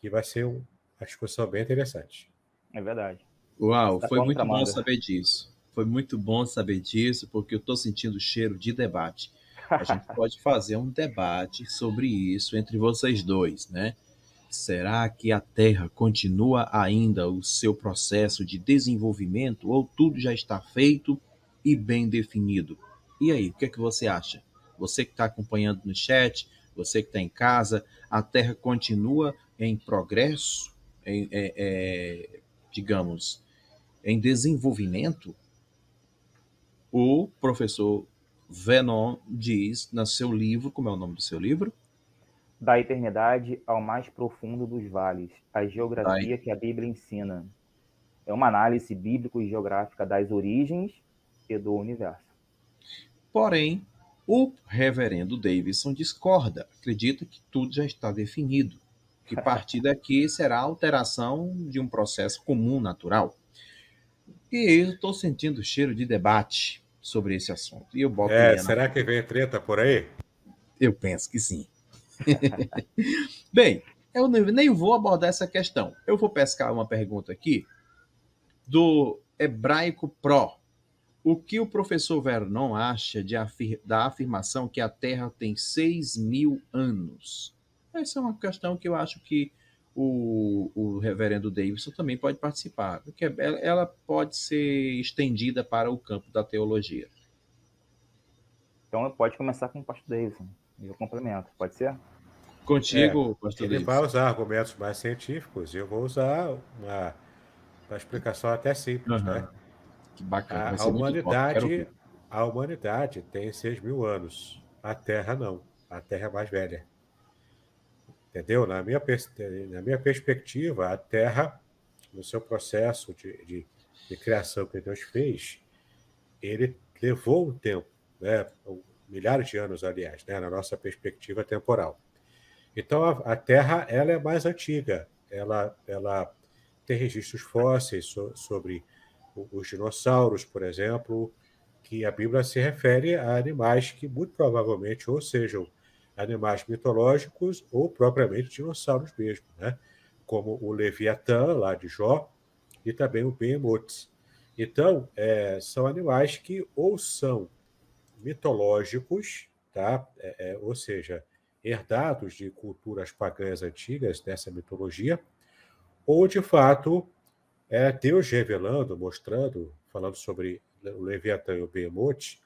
que vai ser um, uma discussão bem interessante. É verdade. Uau, foi muito bom saber disso. Foi muito bom saber disso, porque eu estou sentindo o cheiro de debate. A gente pode fazer um debate sobre isso entre vocês dois, né? Será que a Terra continua ainda o seu processo de desenvolvimento ou tudo já está feito e bem definido? E aí, o que é que você acha? Você que está acompanhando no chat, você que está em casa, a Terra continua em progresso é, é, digamos, em desenvolvimento, o professor Venon diz no seu livro, como é o nome do seu livro? Da eternidade ao mais profundo dos vales, a geografia que a Bíblia ensina. É uma análise bíblico e geográfica das origens e do universo. Porém, o reverendo Davidson discorda, acredita que tudo já está definido que partir daqui será alteração de um processo comum, natural. E eu estou sentindo cheiro de debate sobre esse assunto. E eu boto é, será que vem treta por aí? Eu penso que sim. Bem, eu nem vou abordar essa questão. Eu vou pescar uma pergunta aqui do Hebraico Pro. O que o professor Vernon acha afir da afirmação que a Terra tem 6 mil anos? Essa é uma questão que eu acho que o, o reverendo Davidson também pode participar, porque ela pode ser estendida para o campo da teologia. Então pode começar com o pastor Davidson, e eu complemento, pode ser? Contigo, é, pastor Ele Davidson. vai usar argumentos mais científicos, e eu vou usar uma, uma explicação até simples, uhum. né? Que bacana. A, a humanidade, a humanidade tem 6 mil anos, a Terra não, a Terra é mais velha. Entendeu? Na minha, na minha perspectiva, a Terra, no seu processo de, de, de criação que Deus fez, ele levou um tempo, né? milhares de anos, aliás, né? na nossa perspectiva temporal. Então, a, a, Terra ela é mais antiga, ela, ela tem registros fósseis so, sobre os dinossauros, por exemplo, que a Bíblia se refere a animais que muito provavelmente ou sejam animais mitológicos ou propriamente dinossauros mesmo, né? como o Leviatã, lá de Jó, e também o Behemoth. Então, é, são animais que ou são mitológicos, tá? É, é, ou seja, herdados de culturas pagãs antigas dessa mitologia, ou de fato é Deus revelando, mostrando, falando sobre o Leviatã e o Behemoth,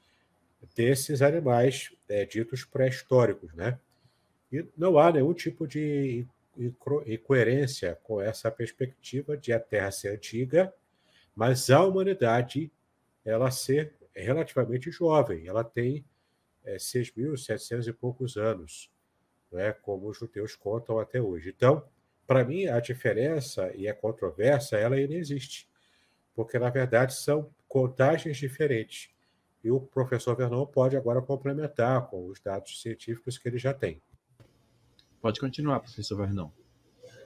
desses animais é, ditos pré-históricos, né? E não há nenhum tipo de incoerência com essa perspectiva de a Terra ser antiga, mas a humanidade ela ser relativamente jovem. Ela tem é, 6.700 e poucos anos, né, como os judeus contam até hoje. Então, para mim, a diferença e a controvérsia, ela ainda existe, porque, na verdade, são contagens diferentes. E o professor Vernon pode agora complementar com os dados científicos que ele já tem. Pode continuar, professor Vernon.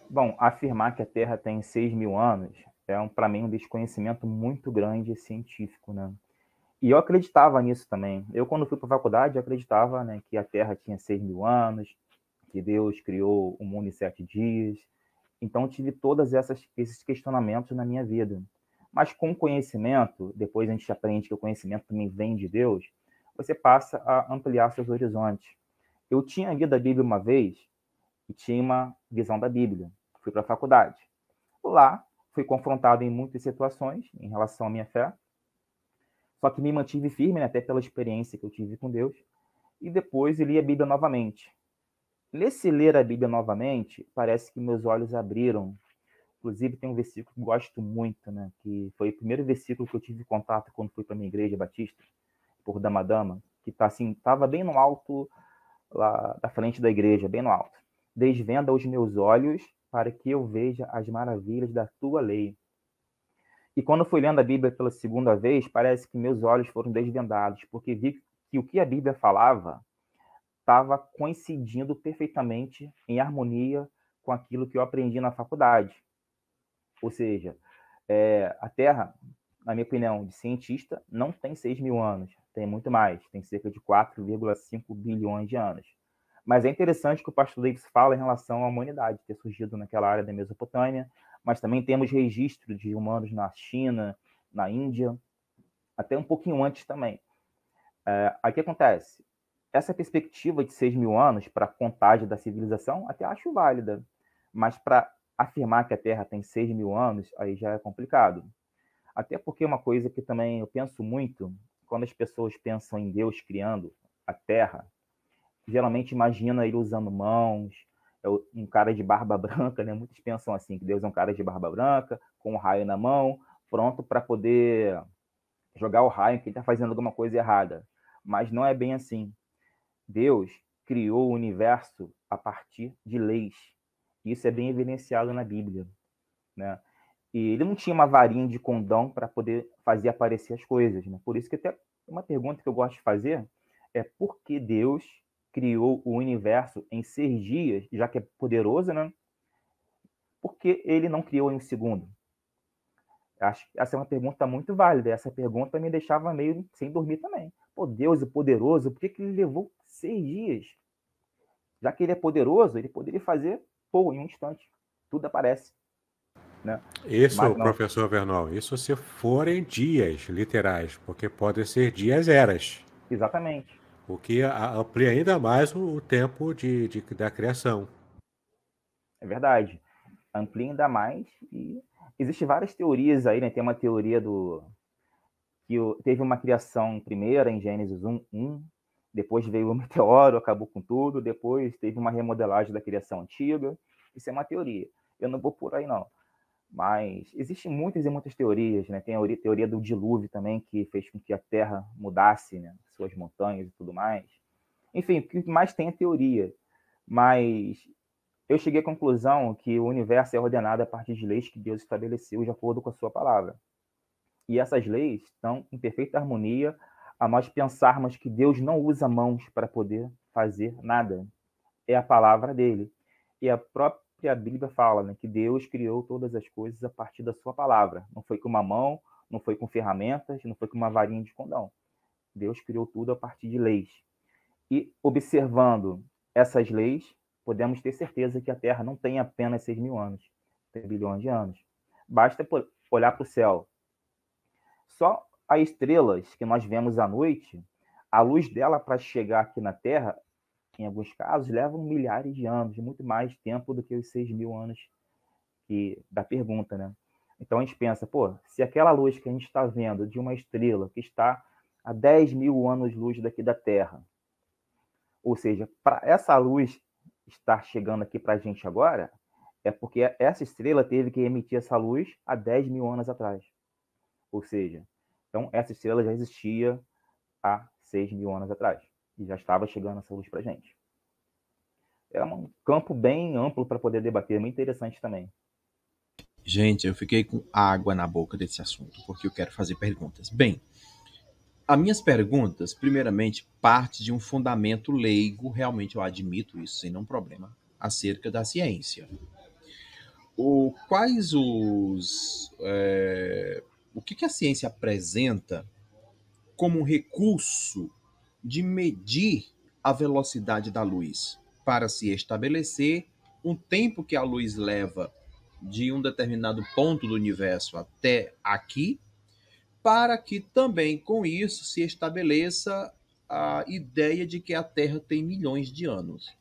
Bom, afirmar que a Terra tem 6 mil anos é, um, para mim, um desconhecimento muito grande científico, né? E eu acreditava nisso também. Eu, quando fui para a faculdade, acreditava né, que a Terra tinha 6 mil anos, que Deus criou o mundo em sete dias. Então, tive todos esses questionamentos na minha vida. Mas com conhecimento, depois a gente aprende que o conhecimento também vem de Deus, você passa a ampliar seus horizontes. Eu tinha lido a Bíblia uma vez e tinha uma visão da Bíblia. Fui para a faculdade. Lá, fui confrontado em muitas situações em relação à minha fé, só que me mantive firme, né, até pela experiência que eu tive com Deus, e depois li a Bíblia novamente. Nesse ler a Bíblia novamente, parece que meus olhos abriram. Inclusive, tem um versículo que gosto muito, né, que foi o primeiro versículo que eu tive contato quando fui para minha igreja batista, por Damadama, que tá assim, estava bem no alto lá da frente da igreja, bem no alto. Desvenda os meus olhos para que eu veja as maravilhas da tua lei. E quando fui lendo a Bíblia pela segunda vez, parece que meus olhos foram desvendados, porque vi que o que a Bíblia falava estava coincidindo perfeitamente em harmonia com aquilo que eu aprendi na faculdade. Ou seja, é, a Terra, na minha opinião, de cientista, não tem 6 mil anos, tem muito mais, tem cerca de 4,5 bilhões de anos. Mas é interessante que o pastor Davis fala em relação à humanidade ter surgido naquela área da Mesopotâmia, mas também temos registro de humanos na China, na Índia, até um pouquinho antes também. É, aí o que acontece? Essa perspectiva de 6 mil anos para a contagem da civilização até acho válida, mas para afirmar que a Terra tem 6 mil anos, aí já é complicado. Até porque uma coisa que também eu penso muito, quando as pessoas pensam em Deus criando a Terra, geralmente imagina ele usando mãos, é um cara de barba branca, né? Muitos pensam assim, que Deus é um cara de barba branca, com um raio na mão, pronto para poder jogar o raio que ele está fazendo alguma coisa errada. Mas não é bem assim. Deus criou o universo a partir de leis. Isso é bem evidenciado na Bíblia, né? E ele não tinha uma varinha de condão para poder fazer aparecer as coisas, né? Por isso que até uma pergunta que eu gosto de fazer é por que Deus criou o universo em seis dias, já que é poderoso, né? Por que ele não criou em um segundo? Acho que essa é uma pergunta muito válida. Essa pergunta me deixava meio sem dormir também. Pô, Deus é poderoso, por que, que ele levou seis dias? Já que ele é poderoso, ele poderia fazer, pô, em um instante. Tudo aparece. Né? Isso, professor Vernon, isso se forem dias literais, porque podem ser dias eras. Exatamente o que amplia ainda mais o tempo de, de, da criação. É verdade. Amplia ainda mais e existem várias teorias aí, né? Tem uma teoria do que teve uma criação primeira em Gênesis 1, 1, depois veio o meteoro, acabou com tudo, depois teve uma remodelagem da criação antiga. Isso é uma teoria. Eu não vou por aí não. Mas existem muitas e muitas teorias, né? Tem a teoria do dilúvio também, que fez com que a Terra mudasse, né? Suas montanhas e tudo mais. Enfim, o que mais tem é teoria. Mas eu cheguei à conclusão que o universo é ordenado a partir de leis que Deus estabeleceu de acordo com a sua palavra. E essas leis estão em perfeita harmonia a nós pensarmos que Deus não usa mãos para poder fazer nada. É a palavra dele. E a própria Bíblia fala, né, que Deus criou todas as coisas a partir da sua palavra. Não foi com uma mão, não foi com ferramentas, não foi com uma varinha de condão. Deus criou tudo a partir de leis. E observando essas leis, podemos ter certeza que a Terra não tem apenas 6 mil anos, tem bilhões de anos. Basta olhar para o céu. Só as estrelas que nós vemos à noite, a luz dela para chegar aqui na Terra em alguns casos, levam milhares de anos, muito mais tempo do que os 6 mil anos que, da pergunta, né? Então a gente pensa, pô, se aquela luz que a gente está vendo de uma estrela que está a 10 mil anos-luz daqui da Terra. Ou seja, para essa luz estar chegando aqui para a gente agora, é porque essa estrela teve que emitir essa luz há 10 mil anos atrás. Ou seja, então essa estrela já existia há 6 mil anos atrás e já estava chegando essa luz para a gente. É um campo bem amplo para poder debater, muito interessante também. Gente, eu fiquei com água na boca desse assunto, porque eu quero fazer perguntas. Bem, as minhas perguntas, primeiramente, parte de um fundamento leigo, realmente eu admito isso sem nenhum problema, acerca da ciência. O, quais os. É, o que, que a ciência apresenta como um recurso de medir a velocidade da luz para se estabelecer um tempo que a luz leva de um determinado ponto do universo até aqui, para que também com isso se estabeleça a ideia de que a Terra tem milhões de anos.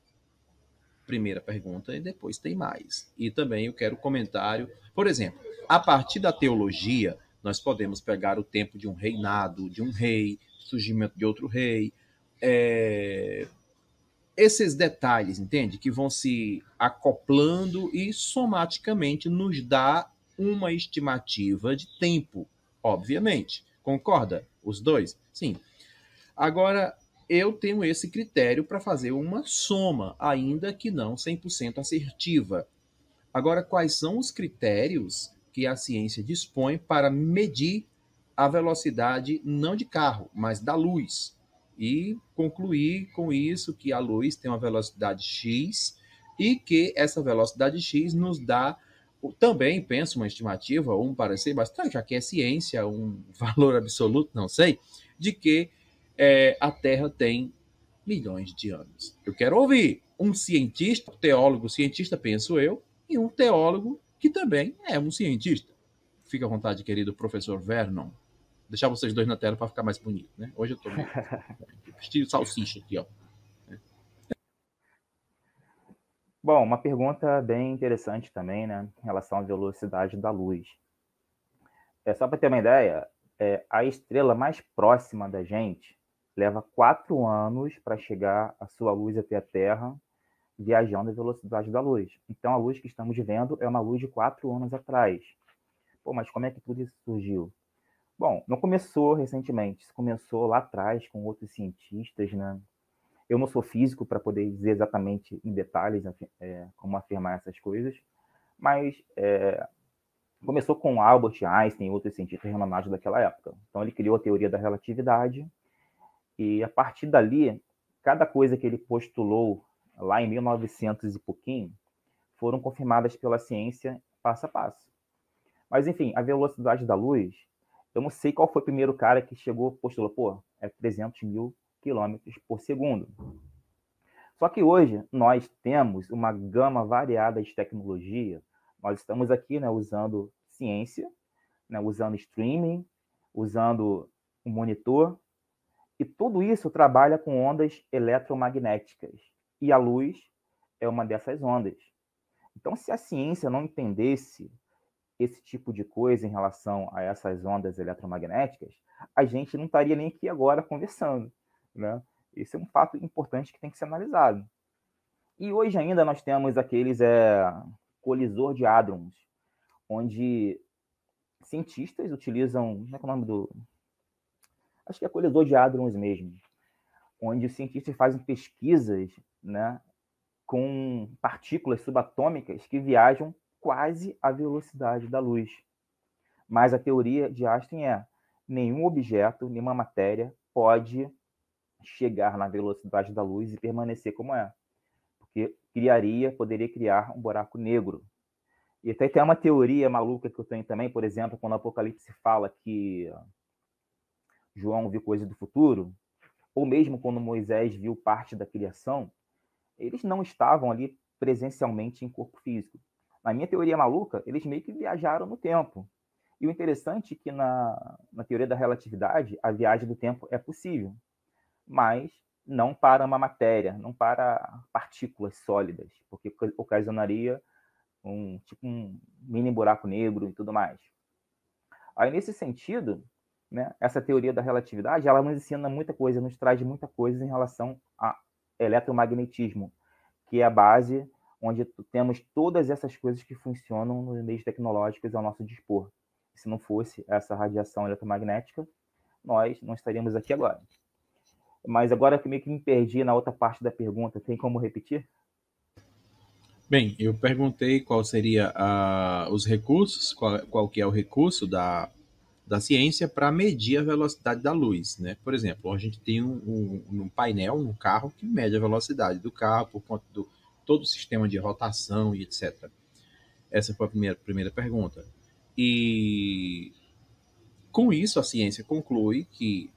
Primeira pergunta, e depois tem mais. E também eu quero comentário. Por exemplo, a partir da teologia, nós podemos pegar o tempo de um reinado, de um rei, surgimento de outro rei, é, esses detalhes, entende? Que vão se acoplando e somaticamente nos dá uma estimativa de tempo, obviamente. Concorda? Os dois? Sim. Agora, eu tenho esse critério para fazer uma soma, ainda que não 100% assertiva. Agora, quais são os critérios que a ciência dispõe para medir a velocidade não de carro, mas da luz? e concluir com isso que a luz tem uma velocidade x e que essa velocidade x nos dá também, penso, uma estimativa ou um parecer bastante, já que é ciência, um valor absoluto, não sei, de que é, a Terra tem milhões de anos. Eu quero ouvir um cientista, teólogo, cientista, penso eu, e um teólogo que também é um cientista. Fica à vontade, querido professor Vernon deixar vocês dois na tela para ficar mais bonito, né? Hoje eu tô estilo salsicha aqui, ó. Bom, uma pergunta bem interessante também, né, em relação à velocidade da luz. É só para ter uma ideia, é, a estrela mais próxima da gente leva quatro anos para chegar a sua luz até a Terra, viajando a velocidade da luz. Então, a luz que estamos vendo é uma luz de quatro anos atrás. Pô, mas como é que tudo isso surgiu? Bom, não começou recentemente, começou lá atrás com outros cientistas, né? Eu não sou físico para poder dizer exatamente em detalhes é, como afirmar essas coisas, mas é, começou com Albert Einstein e outros cientistas renomados daquela época. Então ele criou a teoria da relatividade e a partir dali, cada coisa que ele postulou lá em 1900 e pouquinho foram confirmadas pela ciência passo a passo. Mas enfim, a velocidade da luz eu não sei qual foi o primeiro cara que chegou postulou, pô, é 300 mil quilômetros por segundo. Só que hoje nós temos uma gama variada de tecnologia. Nós estamos aqui né, usando ciência, né, usando streaming, usando um monitor, e tudo isso trabalha com ondas eletromagnéticas. E a luz é uma dessas ondas. Então, se a ciência não entendesse esse tipo de coisa em relação a essas ondas eletromagnéticas, a gente não estaria nem aqui agora conversando, né? Esse é um fato importante que tem que ser analisado. E hoje ainda nós temos aqueles é, colisor de hadrons, onde cientistas utilizam, como é, é o nome do... Acho que é colisor de hadrons mesmo, onde os cientistas fazem pesquisas, né, com partículas subatômicas que viajam quase a velocidade da luz. Mas a teoria de Einstein é: nenhum objeto, nenhuma matéria pode chegar na velocidade da luz e permanecer como é, porque criaria, poderia criar um buraco negro. E até tem uma teoria maluca que eu tenho também, por exemplo, quando o Apocalipse fala que João viu coisas do futuro, ou mesmo quando Moisés viu parte da criação, eles não estavam ali presencialmente em corpo físico. Na minha teoria maluca, eles meio que viajaram no tempo. E o interessante é que na, na teoria da relatividade, a viagem do tempo é possível, mas não para uma matéria, não para partículas sólidas, porque ocasionaria um tipo um mini buraco negro e tudo mais. Aí nesse sentido, né, essa teoria da relatividade, ela nos ensina muita coisa, nos traz muita coisa em relação a eletromagnetismo, que é a base onde temos todas essas coisas que funcionam nos meios tecnológicos ao nosso dispor. Se não fosse essa radiação eletromagnética, nós não estaríamos aqui agora. Mas agora meio que me perdi na outra parte da pergunta, tem como repetir? Bem, eu perguntei qual seria uh, os recursos, qual, qual que é o recurso da, da ciência para medir a velocidade da luz, né? Por exemplo, a gente tem um, um, um, painel no carro que mede a velocidade do carro por conta do todo o sistema de rotação e etc. Essa foi a primeira, primeira pergunta. E com isso a ciência conclui que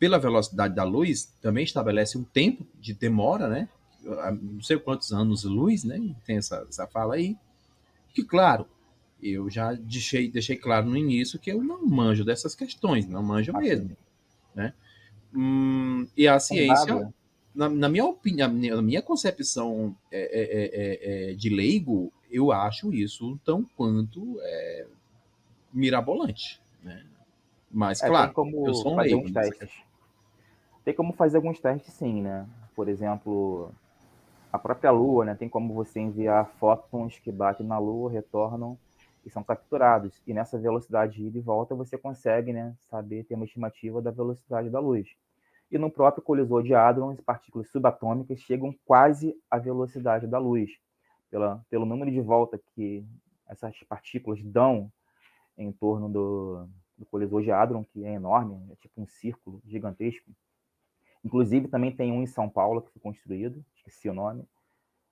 pela velocidade da luz também estabelece um tempo de demora, né? Não sei quantos anos luz, né? Tem essa, essa fala aí. Que claro, eu já deixei, deixei claro no início que eu não manjo dessas questões, não manjo ah, mesmo. Né? Hum, e a ciência, na, na, minha opinião, na minha concepção é, é, é, é, de leigo, eu acho isso tão quanto é, mirabolante. Né? Mas, é, claro, eu sou um leigo. Tem como fazer alguns testes, sim, né? Por exemplo, a própria Lua, né? Tem como você enviar fótons que batem na Lua, retornam são capturados. E nessa velocidade de ida e volta você consegue né, saber, ter uma estimativa da velocidade da luz. E no próprio colisor de hadrons, partículas subatômicas chegam quase à velocidade da luz, pela, pelo número de volta que essas partículas dão em torno do, do colisor de hadron, que é enorme, é tipo um círculo gigantesco. Inclusive, também tem um em São Paulo que foi construído, esqueci o nome,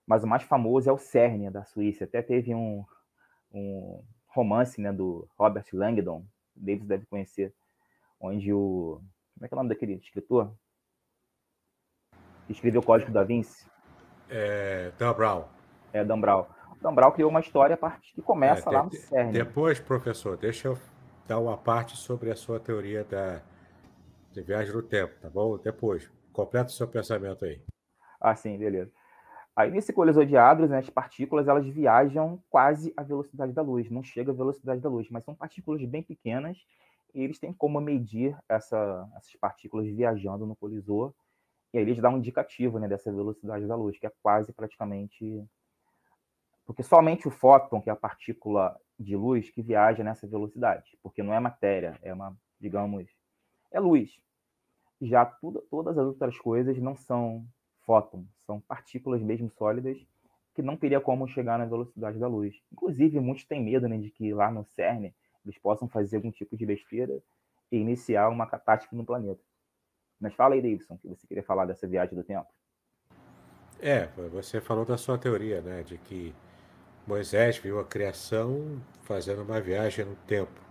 mas o mais famoso é o CERN, da Suíça. Até teve um, um romance né, do Robert Langdon, Davis deve conhecer, onde o. Como é que é o nome daquele escritor? Que escreveu o Código da Vinci? É, Dan Brown. É, Dan Brown. Dan Brown criou uma história a partir que começa é, lá no CERN. Depois, professor, deixa eu dar uma parte sobre a sua teoria da de viagem no tempo, tá bom? Depois, completa o seu pensamento aí. Ah, sim, beleza. Aí nesse colisor de né, as partículas elas viajam quase à velocidade da luz, não chega à velocidade da luz, mas são partículas bem pequenas. E eles têm como medir essa, essas partículas viajando no colisor. E aí eles dão um indicativo né, dessa velocidade da luz, que é quase praticamente porque somente o fóton, que é a partícula de luz, que viaja nessa velocidade, porque não é matéria, é uma, digamos, é luz. Já tudo, todas as outras coisas não são fóton, são partículas mesmo sólidas que não teria como chegar na velocidade da luz. Inclusive, muitos têm medo né, de que lá no CERN eles possam fazer algum tipo de besteira e iniciar uma catástrofe no planeta. Mas fala aí, Davidson, que você queria falar dessa viagem do tempo. É, você falou da sua teoria, né, de que Moisés viu a criação fazendo uma viagem no tempo.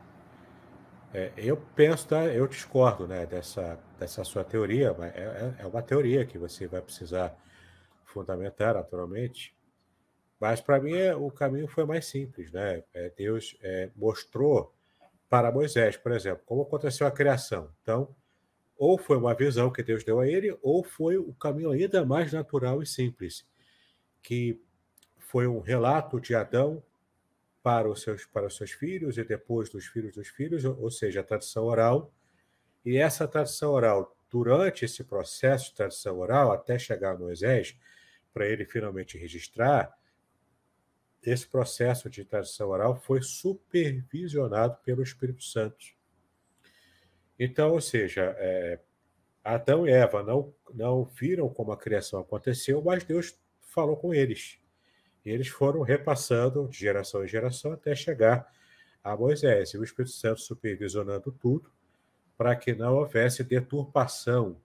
É, eu penso, tá, eu discordo né, dessa, dessa sua teoria, mas é, é, é uma teoria que você vai precisar fundamentar, naturalmente. Mas para mim é, o caminho foi mais simples, né? É, Deus é, mostrou para Moisés, por exemplo, como aconteceu a criação. Então, ou foi uma visão que Deus deu a ele, ou foi o caminho ainda mais natural e simples, que foi um relato de Adão para os seus, para os seus filhos e depois dos filhos dos filhos, ou seja, a tradição oral. E essa tradição oral, durante esse processo de tradição oral, até chegar a Moisés, para ele finalmente registrar, esse processo de tradição oral foi supervisionado pelo Espírito Santo. Então, ou seja, é, Adão e Eva não, não viram como a criação aconteceu, mas Deus falou com eles. E eles foram repassando de geração em geração até chegar a Moisés. E o Espírito Santo supervisionando tudo para que não houvesse deturpação,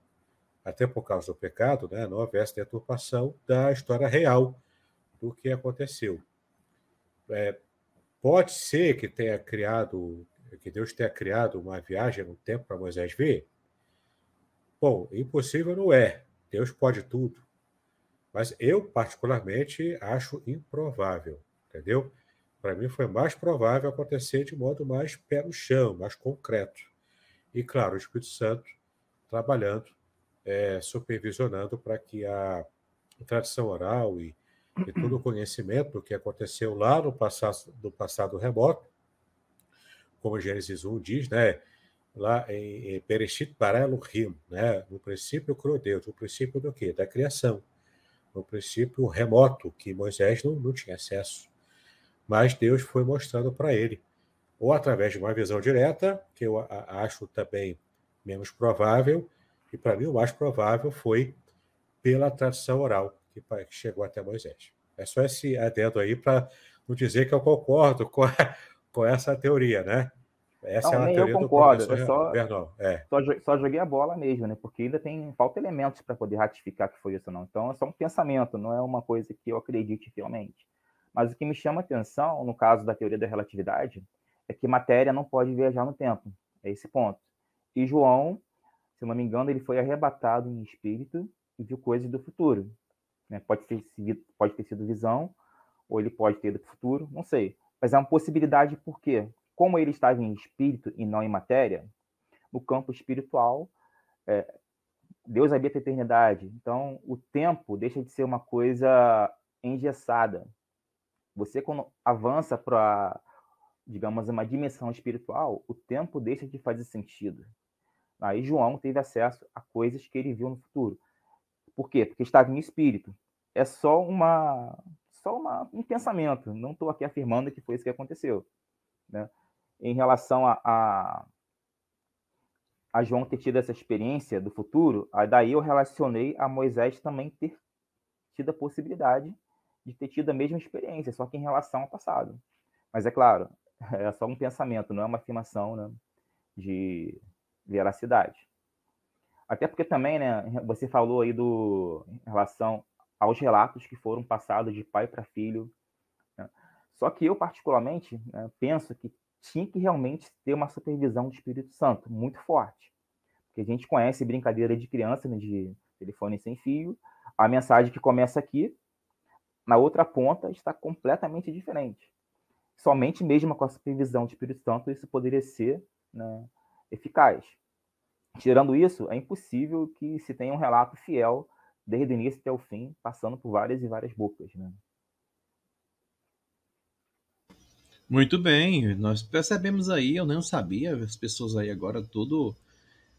até por causa do pecado, né? não houvesse deturpação da história real do que aconteceu. É, pode ser que tenha criado, que Deus tenha criado uma viagem no tempo para Moisés ver? Bom, impossível não é. Deus pode tudo. Mas eu, particularmente, acho improvável, entendeu? Para mim foi mais provável acontecer de modo mais pé no chão, mais concreto. E, claro, o Espírito Santo trabalhando, é, supervisionando para que a tradição oral e, e todo o conhecimento que aconteceu lá no passado, no passado remoto, como Gênesis 1 diz, né? lá em, em Pereshit bara Elohim, né? no princípio criou Deus, no princípio do quê? Da criação, no princípio remoto, que Moisés não, não tinha acesso, mas Deus foi mostrando para ele, ou através de uma visão direta, que eu acho também menos provável, e para mim o mais provável foi pela tradição oral que chegou até Moisés. É só esse adendo aí para não dizer que eu concordo com, a, com essa teoria, né? Essa não, é a teoria eu concordo, do só, é. só, só, joguei a bola mesmo, né? Porque ainda tem falta elementos para poder ratificar que foi isso não. Então é só um pensamento, não é uma coisa que eu acredite realmente. Mas o que me chama atenção no caso da teoria da relatividade é que matéria não pode viajar no tempo. É esse ponto. E João, se não me engano, ele foi arrebatado em espírito e viu coisas do futuro. Né? Pode, ter, pode ter sido visão, ou ele pode ter do futuro, não sei. Mas é uma possibilidade porque, como ele estava em espírito e não em matéria, no campo espiritual, é, Deus habita a eternidade. Então, o tempo deixa de ser uma coisa engessada. Você, quando avança para, digamos, uma dimensão espiritual, o tempo deixa de fazer sentido. Aí João teve acesso a coisas que ele viu no futuro. Por quê? Porque estava em espírito. É só uma só uma, um pensamento. Não estou aqui afirmando que foi isso que aconteceu. Né? Em relação a, a, a, João ter tido essa experiência do futuro, aí daí eu relacionei a Moisés também ter tido a possibilidade de ter tido a mesma experiência, só que em relação ao passado. Mas é claro, é só um pensamento, não é uma afirmação né, de veracidade. Até porque também, né, você falou aí do em relação aos relatos que foram passados de pai para filho. Né? Só que eu, particularmente, né, penso que tinha que realmente ter uma supervisão do Espírito Santo muito forte. Porque a gente conhece brincadeira de criança, né, de telefone sem fio, a mensagem que começa aqui, na outra ponta, está completamente diferente. Somente mesmo com a supervisão do Espírito Santo isso poderia ser né, eficaz. Tirando isso, é impossível que se tenha um relato fiel desde o início até o fim, passando por várias e várias bocas, né? Muito bem, nós percebemos aí, eu não sabia, as pessoas aí agora tudo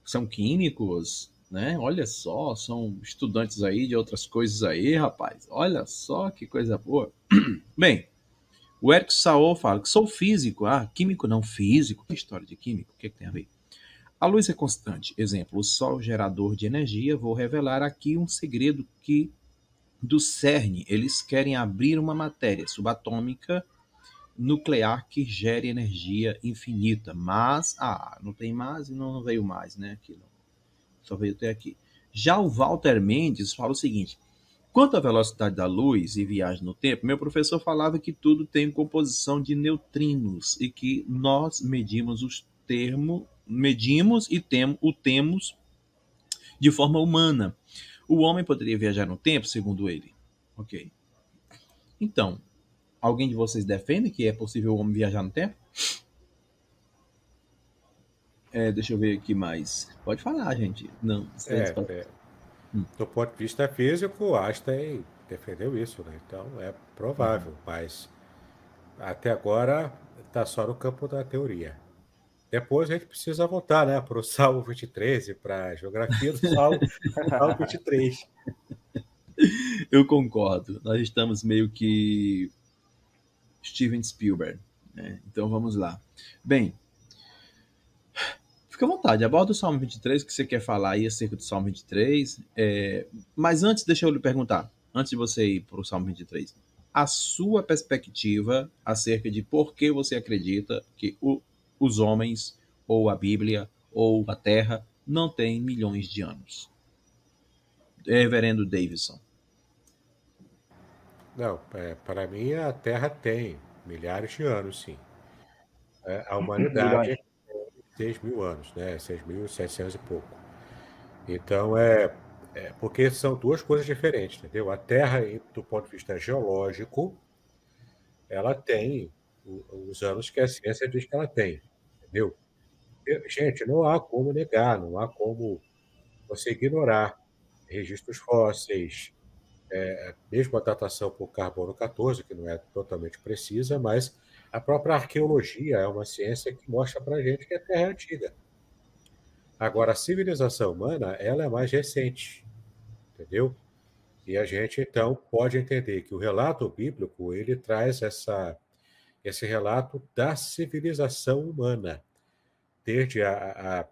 são químicos, né? Olha só, são estudantes aí de outras coisas aí, rapaz. Olha só que coisa boa. Bem, o Eric Saul fala que sou físico. Ah, químico não, físico. Que história de químico? O que, é que tem a ver? A luz é constante. Exemplo, o Sol gerador de energia. Vou revelar aqui um segredo que do CERN eles querem abrir uma matéria subatômica nuclear que gere energia infinita. Mas, ah, não tem mais e não veio mais, né? Aqui não. Só veio até aqui. Já o Walter Mendes fala o seguinte: quanto à velocidade da luz e viagem no tempo, meu professor falava que tudo tem composição de neutrinos e que nós medimos os termos medimos e tem, o temos de forma humana. O homem poderia viajar no tempo, segundo ele. Ok. Então, alguém de vocês defende que é possível o homem viajar no tempo? É, deixa eu ver aqui mais. Pode falar, gente. Não. É, é, hum. Do ponto de vista físico, Einstein defendeu isso, né? Então é provável, mas até agora está só no campo da teoria. Depois a gente precisa voltar né, para o Salmo 23 e para a geografia do Salmo, Salmo 23. Eu concordo. Nós estamos meio que Steven Spielberg. Né? Então vamos lá. Bem, fica à vontade. Aborda o Salmo 23, que você quer falar aí acerca do Salmo 23. É... Mas antes, deixa eu lhe perguntar, antes de você ir para o Salmo 23, a sua perspectiva acerca de por que você acredita que o os homens, ou a Bíblia, ou a Terra, não têm milhões de anos. Reverendo Davidson. Não, é, para mim a Terra tem milhares de anos, sim. É, a humanidade tem 6 mil anos, né? 6.700 e pouco. Então, é, é, porque são duas coisas diferentes, entendeu? A Terra, do ponto de vista geológico, ela tem os anos que a ciência diz que ela tem entendeu? Gente, não há como negar, não há como você ignorar registros fósseis, é, mesmo a datação por carbono 14, que não é totalmente precisa, mas a própria arqueologia é uma ciência que mostra para a gente que a Terra é antiga. Agora, a civilização humana, ela é mais recente, entendeu? E a gente, então, pode entender que o relato bíblico, ele traz essa, esse relato da civilização humana, desde a,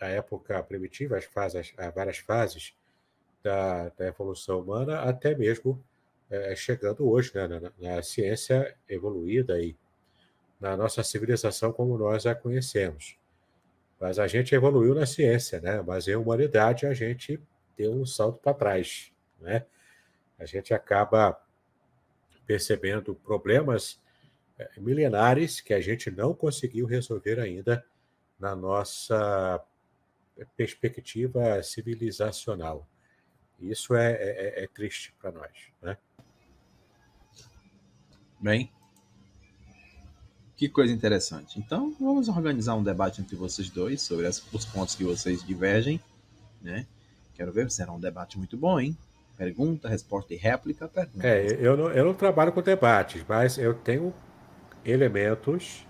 a, a época primitiva, as, fases, as várias fases da, da evolução humana, até mesmo é, chegando hoje, né, na, na ciência evoluída e na nossa civilização como nós a conhecemos. Mas a gente evoluiu na ciência, né? Mas em humanidade a gente deu um salto para trás, né? A gente acaba percebendo problemas eh, milenares que a gente não conseguiu resolver ainda na nossa perspectiva civilizacional. Isso é, é, é triste para nós, né? Bem, que coisa interessante. Então, vamos organizar um debate entre vocês dois sobre as, os pontos que vocês divergem, né? Quero ver, será um debate muito bom, hein? Pergunta, resposta e réplica, pergunta. É, eu não, eu não trabalho com debates, mas eu tenho elementos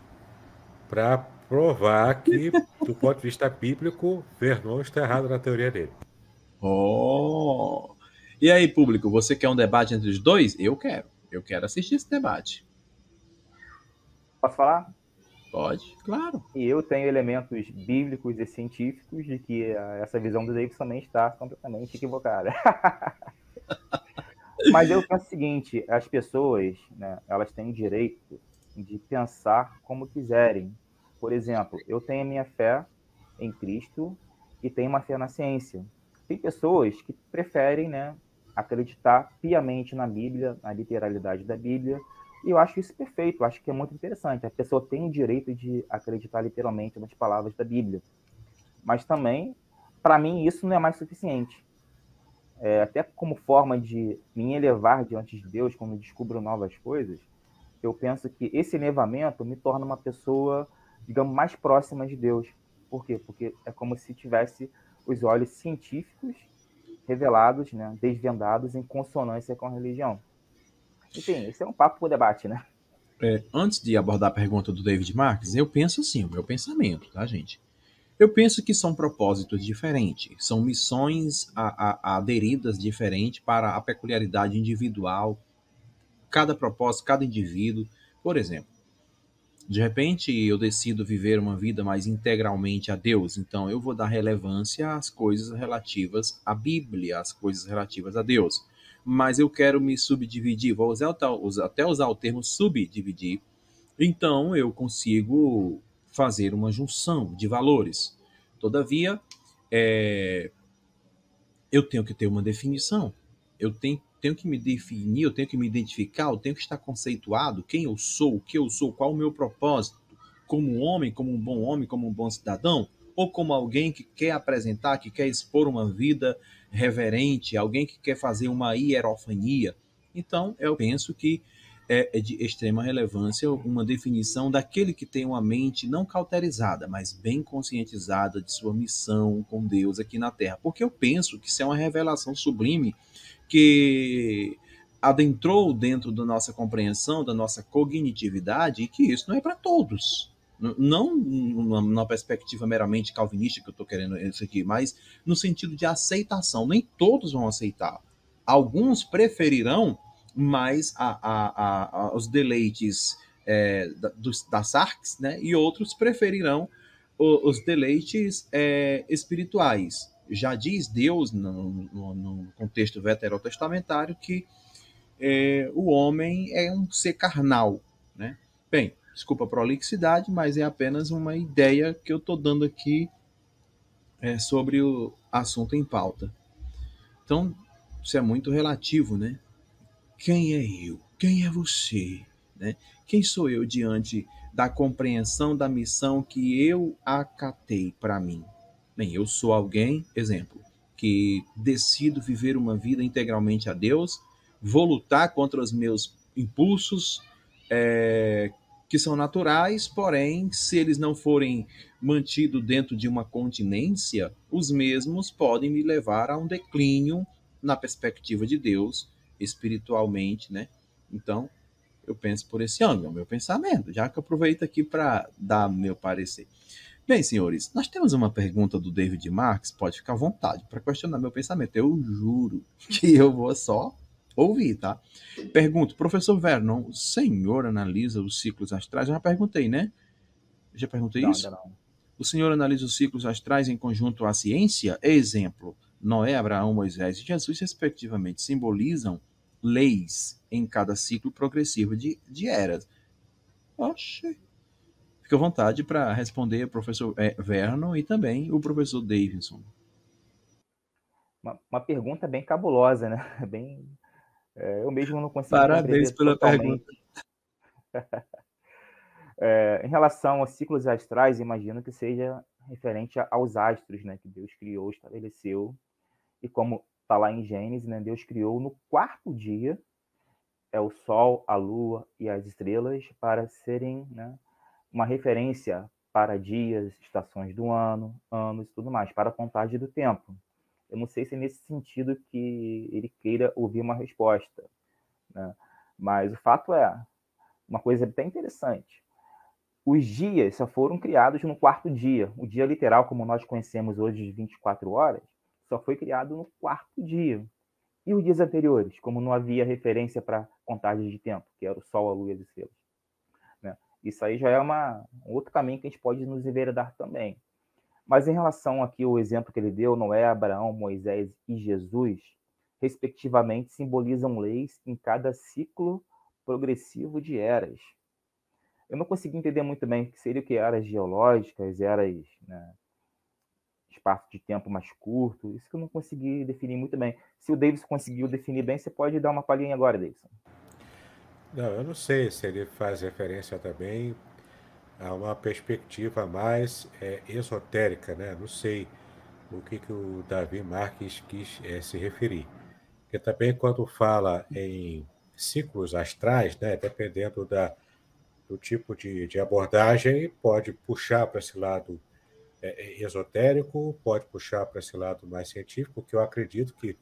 para provar que, do ponto de vista bíblico, Vernon está errado na teoria dele. E aí, público, você quer um debate entre os dois? Eu quero. Eu quero assistir esse debate. Posso falar? Pode, claro. E eu tenho elementos bíblicos e científicos de que essa visão do Davis também está completamente equivocada. Mas eu penso o seguinte: as pessoas, né, elas têm o direito de pensar como quiserem. Por exemplo, eu tenho a minha fé em Cristo e tenho uma fé na ciência. Tem pessoas que preferem, né, acreditar piamente na Bíblia, na literalidade da Bíblia, e eu acho isso perfeito, eu acho que é muito interessante. A pessoa tem o direito de acreditar literalmente nas palavras da Bíblia. Mas também, para mim, isso não é mais suficiente. É, até como forma de me elevar diante de Deus, quando descubro novas coisas, eu penso que esse elevamento me torna uma pessoa, digamos, mais próxima de Deus. Por quê? Porque é como se tivesse os olhos científicos revelados, né, desvendados em consonância com a religião. Enfim, esse é um papo para o debate, né? É, antes de abordar a pergunta do David Marques, eu penso assim, o meu pensamento, tá, gente? Eu penso que são propósitos diferentes, são missões a, a, aderidas diferentes para a peculiaridade individual, cada propósito, cada indivíduo. Por exemplo, de repente eu decido viver uma vida mais integralmente a Deus, então eu vou dar relevância às coisas relativas à Bíblia, às coisas relativas a Deus. Mas eu quero me subdividir, vou usar, até usar o termo subdividir, então eu consigo fazer uma junção de valores. Todavia, é, eu tenho que ter uma definição, eu tenho, tenho que me definir, eu tenho que me identificar, eu tenho que estar conceituado quem eu sou, o que eu sou, qual o meu propósito, como homem, como um bom homem, como um bom cidadão, ou como alguém que quer apresentar, que quer expor uma vida reverente, alguém que quer fazer uma hierofania. Então, eu penso que é, é de extrema relevância uma definição daquele que tem uma mente não cauterizada, mas bem conscientizada de sua missão com Deus aqui na Terra. Porque eu penso que isso é uma revelação sublime que adentrou dentro da nossa compreensão, da nossa cognitividade, e que isso não é para todos. Não numa perspectiva meramente calvinista que eu estou querendo isso aqui, mas no sentido de aceitação. Nem todos vão aceitar. Alguns preferirão mais a, a, a, os deleites é, da, dos, das arques, né? e outros preferirão o, os deleites é, espirituais. Já diz Deus, no, no, no contexto veterotestamentário, que é, o homem é um ser carnal. Né? Bem, Desculpa a prolixidade, mas é apenas uma ideia que eu estou dando aqui é, sobre o assunto em pauta. Então, isso é muito relativo, né? Quem é eu? Quem é você? Né? Quem sou eu diante da compreensão da missão que eu acatei para mim? Bem, eu sou alguém, exemplo, que decido viver uma vida integralmente a Deus, vou lutar contra os meus impulsos, é, que são naturais, porém, se eles não forem mantidos dentro de uma continência, os mesmos podem me levar a um declínio na perspectiva de Deus, espiritualmente, né? Então, eu penso por esse ângulo, é o meu pensamento, já que aproveito aqui para dar meu parecer. Bem, senhores, nós temos uma pergunta do David Marx, pode ficar à vontade para questionar meu pensamento. Eu juro que eu vou só ouvir, tá? Pergunto, professor Vernon, o senhor analisa os ciclos astrais? Eu já perguntei, né? Já perguntei não, isso? Não. O senhor analisa os ciclos astrais em conjunto à ciência? Exemplo, Noé, Abraão, Moisés e Jesus, respectivamente, simbolizam leis em cada ciclo progressivo de, de eras. Oxe, Fique à vontade para responder o professor é, Vernon e também o professor Davidson. Uma, uma pergunta bem cabulosa, né? Bem, é, eu mesmo não consigo. Parabéns pela totalmente. pergunta. é, em relação aos ciclos astrais, imagino que seja referente aos astros, né? Que Deus criou, estabeleceu. E como está lá em Gênesis, né? Deus criou no quarto dia é o Sol, a Lua e as estrelas para serem né, uma referência para dias, estações do ano, anos e tudo mais, para a contagem do tempo. Eu não sei se é nesse sentido que ele queira ouvir uma resposta, né? mas o fato é uma coisa bem interessante. Os dias só foram criados no quarto dia. O dia literal, como nós conhecemos hoje, de 24 horas, só foi criado no quarto dia. E os dias anteriores, como não havia referência para contagem de tempo, que era o Sol, a Lua e as estrelas. Isso aí já é uma, um outro caminho que a gente pode nos enveredar também. Mas em relação aqui ao exemplo que ele deu, Noé, Abraão, Moisés e Jesus, respectivamente, simbolizam leis em cada ciclo progressivo de eras. Eu não consegui entender muito bem o que seria o que eras geológicas, eras, né, espaço de tempo mais curto, isso que eu não consegui definir muito bem. Se o Davis conseguiu definir bem, você pode dar uma palhinha agora, Davidson. Não, eu não sei se ele faz referência também a uma perspectiva mais é, esotérica, né? Não sei o que, que o Davi Marques quis é, se referir. Porque também quando fala em ciclos astrais, né, dependendo da, do tipo de, de abordagem, pode puxar para esse lado é, esotérico, pode puxar para esse lado mais científico, que eu acredito que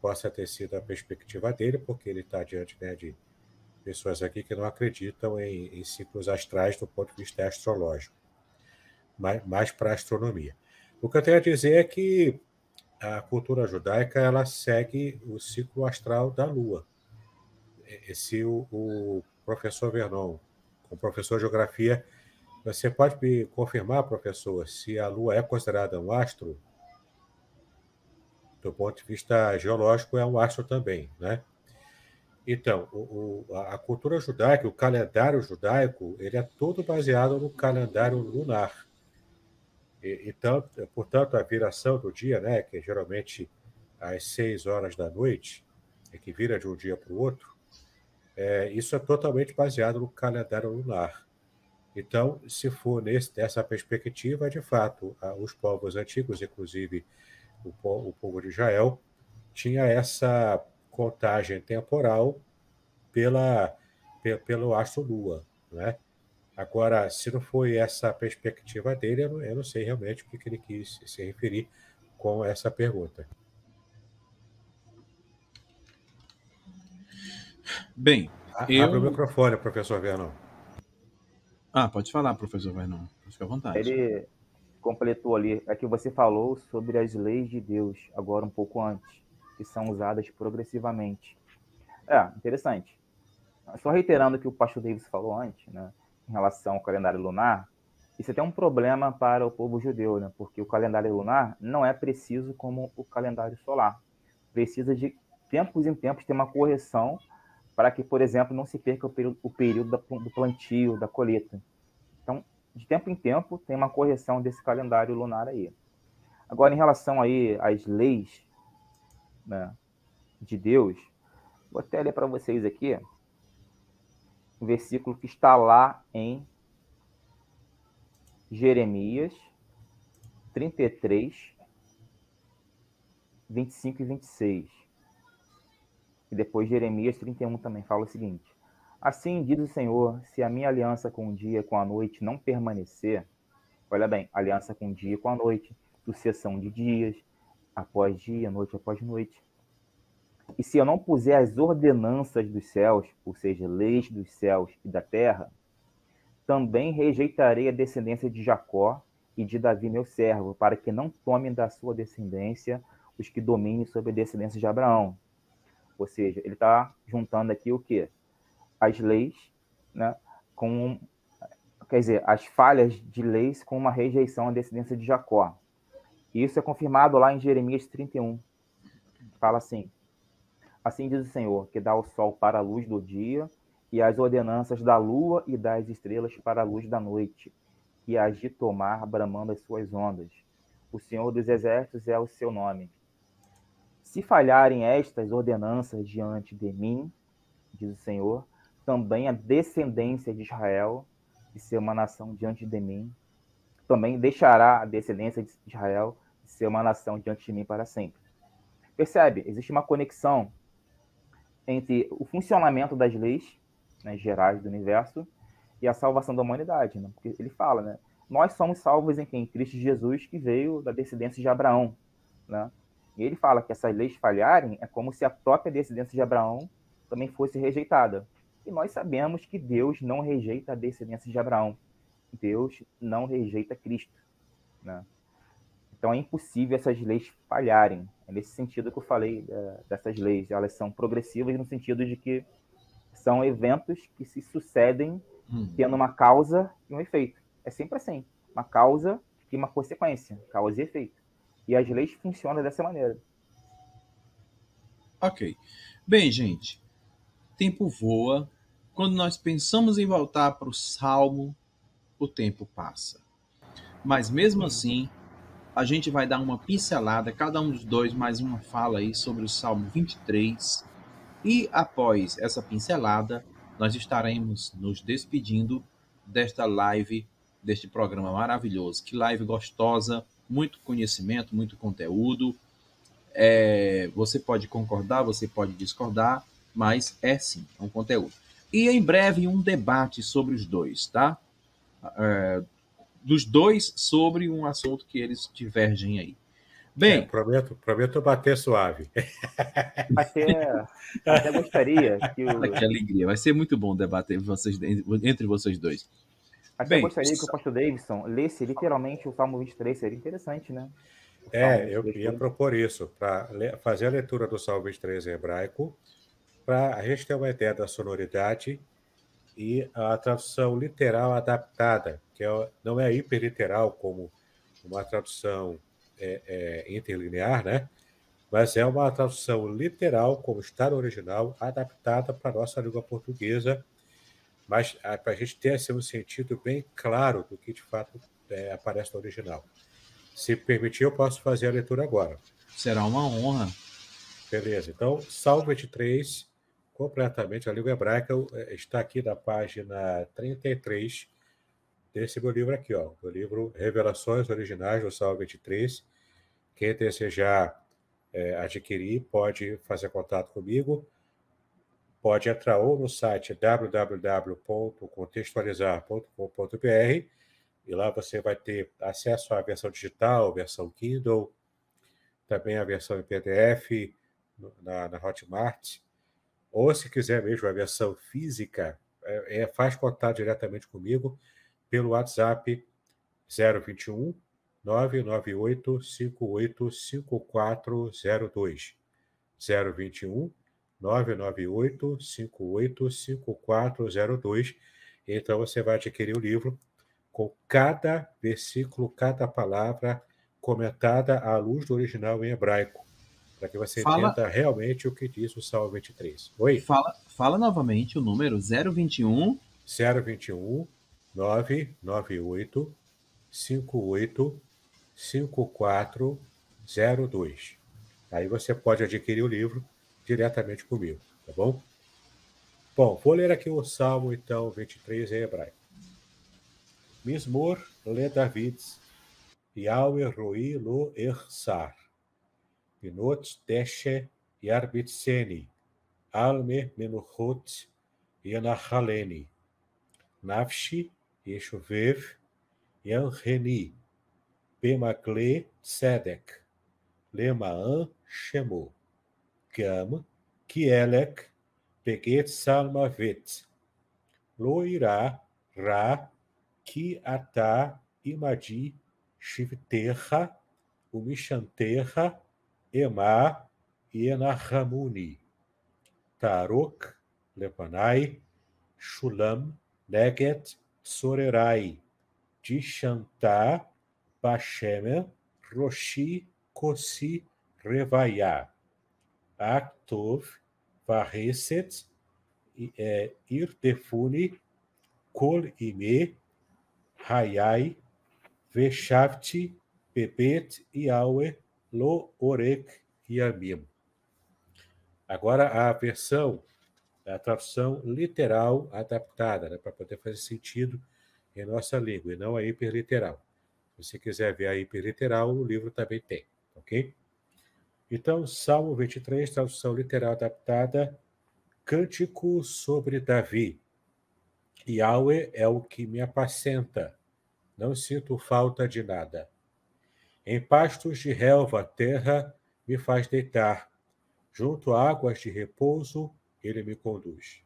possa ter sido a perspectiva dele, porque ele está diante né, de pessoas aqui que não acreditam em, em ciclos astrais do ponto de vista astrológico, mais, mais para a astronomia. O que eu tenho a dizer é que a cultura judaica ela segue o ciclo astral da Lua. Se o, o professor Vernon, o professor de geografia, você pode me confirmar, professor, se a Lua é considerada um astro? Do ponto de vista geológico, é um astro também, né? Então, o, o, a cultura judaica, o calendário judaico, ele é todo baseado no calendário lunar. E, então, portanto, a viração do dia, né, que é geralmente às seis horas da noite, é que vira de um dia para o outro, é, isso é totalmente baseado no calendário lunar. Então, se for nesse, nessa perspectiva, de fato, os povos antigos, inclusive o, o povo de Israel, tinha essa contagem temporal pela, pelo astro Lua, né? Agora, se não foi essa a perspectiva dele, eu não, eu não sei realmente o que, que ele quis se referir com essa pergunta. Bem, eu... Abre o microfone, professor Vernon. Ah, pode falar, professor Vernon. Fica à vontade. Ele completou ali, é que você falou sobre as leis de Deus, agora um pouco antes que são usadas progressivamente. É, interessante. Só reiterando o que o pastor Davis falou antes, né, em relação ao calendário lunar, isso é até um problema para o povo judeu, né, porque o calendário lunar não é preciso como o calendário solar. Precisa de tempos em tempos ter uma correção para que, por exemplo, não se perca o período, o período do plantio, da colheita. Então, de tempo em tempo, tem uma correção desse calendário lunar aí. Agora, em relação aí às leis né, de Deus, vou até ler para vocês aqui o versículo que está lá em Jeremias 33, 25 e 26. E depois Jeremias 31 também fala o seguinte: Assim diz o Senhor: se a minha aliança com o dia e com a noite não permanecer, olha bem, aliança com o dia e com a noite, sucessão de dias, após dia, noite após noite. E se eu não puser as ordenanças dos céus, ou seja, leis dos céus e da terra, também rejeitarei a descendência de Jacó e de Davi, meu servo, para que não tomem da sua descendência os que dominem sobre a descendência de Abraão. Ou seja, ele está juntando aqui o quê? As leis, né, com, quer dizer, as falhas de leis com uma rejeição à descendência de Jacó. Isso é confirmado lá em Jeremias 31. Fala assim: Assim diz o Senhor, que dá o sol para a luz do dia e as ordenanças da lua e das estrelas para a luz da noite, que as de tomar bramando as suas ondas. O Senhor dos exércitos é o seu nome. Se falharem estas ordenanças diante de mim, diz o Senhor, também a descendência de Israel, de ser uma nação diante de mim, também deixará a descendência de Israel ser uma nação diante de mim para sempre. Percebe? Existe uma conexão entre o funcionamento das leis né, gerais do universo e a salvação da humanidade. Né? Porque ele fala, né? Nós somos salvos em quem? Cristo Jesus, que veio da descendência de Abraão. Né? E ele fala que essas leis falharem é como se a própria descendência de Abraão também fosse rejeitada. E nós sabemos que Deus não rejeita a descendência de Abraão. Deus não rejeita Cristo. Né? Então é impossível essas leis falharem. É nesse sentido que eu falei é, dessas leis. Elas são progressivas no sentido de que são eventos que se sucedem hum. tendo uma causa e um efeito. É sempre assim. Uma causa e uma consequência. Causa e efeito. E as leis funcionam dessa maneira. Ok. Bem, gente, tempo voa. Quando nós pensamos em voltar para o Salmo, o tempo passa. Mas mesmo assim, a gente vai dar uma pincelada, cada um dos dois, mais uma fala aí sobre o Salmo 23. E após essa pincelada, nós estaremos nos despedindo desta live, deste programa maravilhoso. Que live gostosa! muito conhecimento, muito conteúdo. É, você pode concordar, você pode discordar, mas é sim, é um conteúdo. E em breve um debate sobre os dois, tá? É, dos dois sobre um assunto que eles divergem aí. Bem, é, prometo, prometo bater suave. Bater, até gostaria que o... Que alegria, vai ser muito bom debater vocês, entre vocês dois. Até Bem, gostaria que o pastor Davidson lesse literalmente o Salmo 23, seria interessante, né? É, eu ia propor isso, para fazer a leitura do Salmo 23 em hebraico, para a gente ter uma ideia da sonoridade e a tradução literal adaptada, que é, não é hiperliteral como uma tradução é, é, interlinear, né? Mas é uma tradução literal, como está no original, adaptada para a nossa língua portuguesa, mas ah, para a gente ter assim, um sentido bem claro do que de fato é, aparece no original. Se permitir, eu posso fazer a leitura agora. Será uma honra. Beleza. Então, Salmo 23, completamente a língua hebraica, é, está aqui na página 33 desse meu livro aqui, ó, livro Revelações Originais do Salmo 23. Quem desejar é, adquirir pode fazer contato comigo pode entrar ou no site www.contextualizar.com.br e lá você vai ter acesso à versão digital, versão Kindle, também a versão em PDF na, na Hotmart, ou se quiser mesmo a versão física, é, é, faz contato diretamente comigo pelo WhatsApp 021 998 58 5402 021 998-585402. Então você vai adquirir o livro com cada versículo, cada palavra comentada à luz do original em hebraico, para que você fala... entenda realmente o que diz o Salmo 23. Oi? Fala, fala novamente o número 021 021 998 58 5402. Aí você pode adquirir o livro diretamente comigo, tá bom? Bom, vou ler aqui o Salmo, então, 23 em hebraico. Mismor le Davids, Yahweh roi lo ersar, Pinot deshe yarbitseni, alme menuchot yanachaleni, nafshi yeshuvev yanreni, Pemakle tzedek, lemaan shemo. Gam, Kielek, Peget Salmavet, Loirá, Ra, Ki Ata, Imadi, Shivterra, Umishanterra, Ema e Enarhamuni. Tarok, Lepanai, Shulam, Neget, Sorerai, Dishantá, Bashemer, Roshi, Kosi, Revaiá, Aktov, Varreset, é, Irtefune, Kol Ime, Hayai, Veshavti, Pepet, Iaue, Lo Orek e Amim. Agora a versão, a tradução literal adaptada, né, para poder fazer sentido em nossa língua, e não a hiperliteral. Se você quiser ver a hiperliteral, o livro também tem, ok? Então, Salmo 23, tradução literal adaptada, Cântico sobre Davi. Yahweh é o que me apacenta, não sinto falta de nada. Em pastos de relva, terra me faz deitar, junto a águas de repouso, ele me conduz.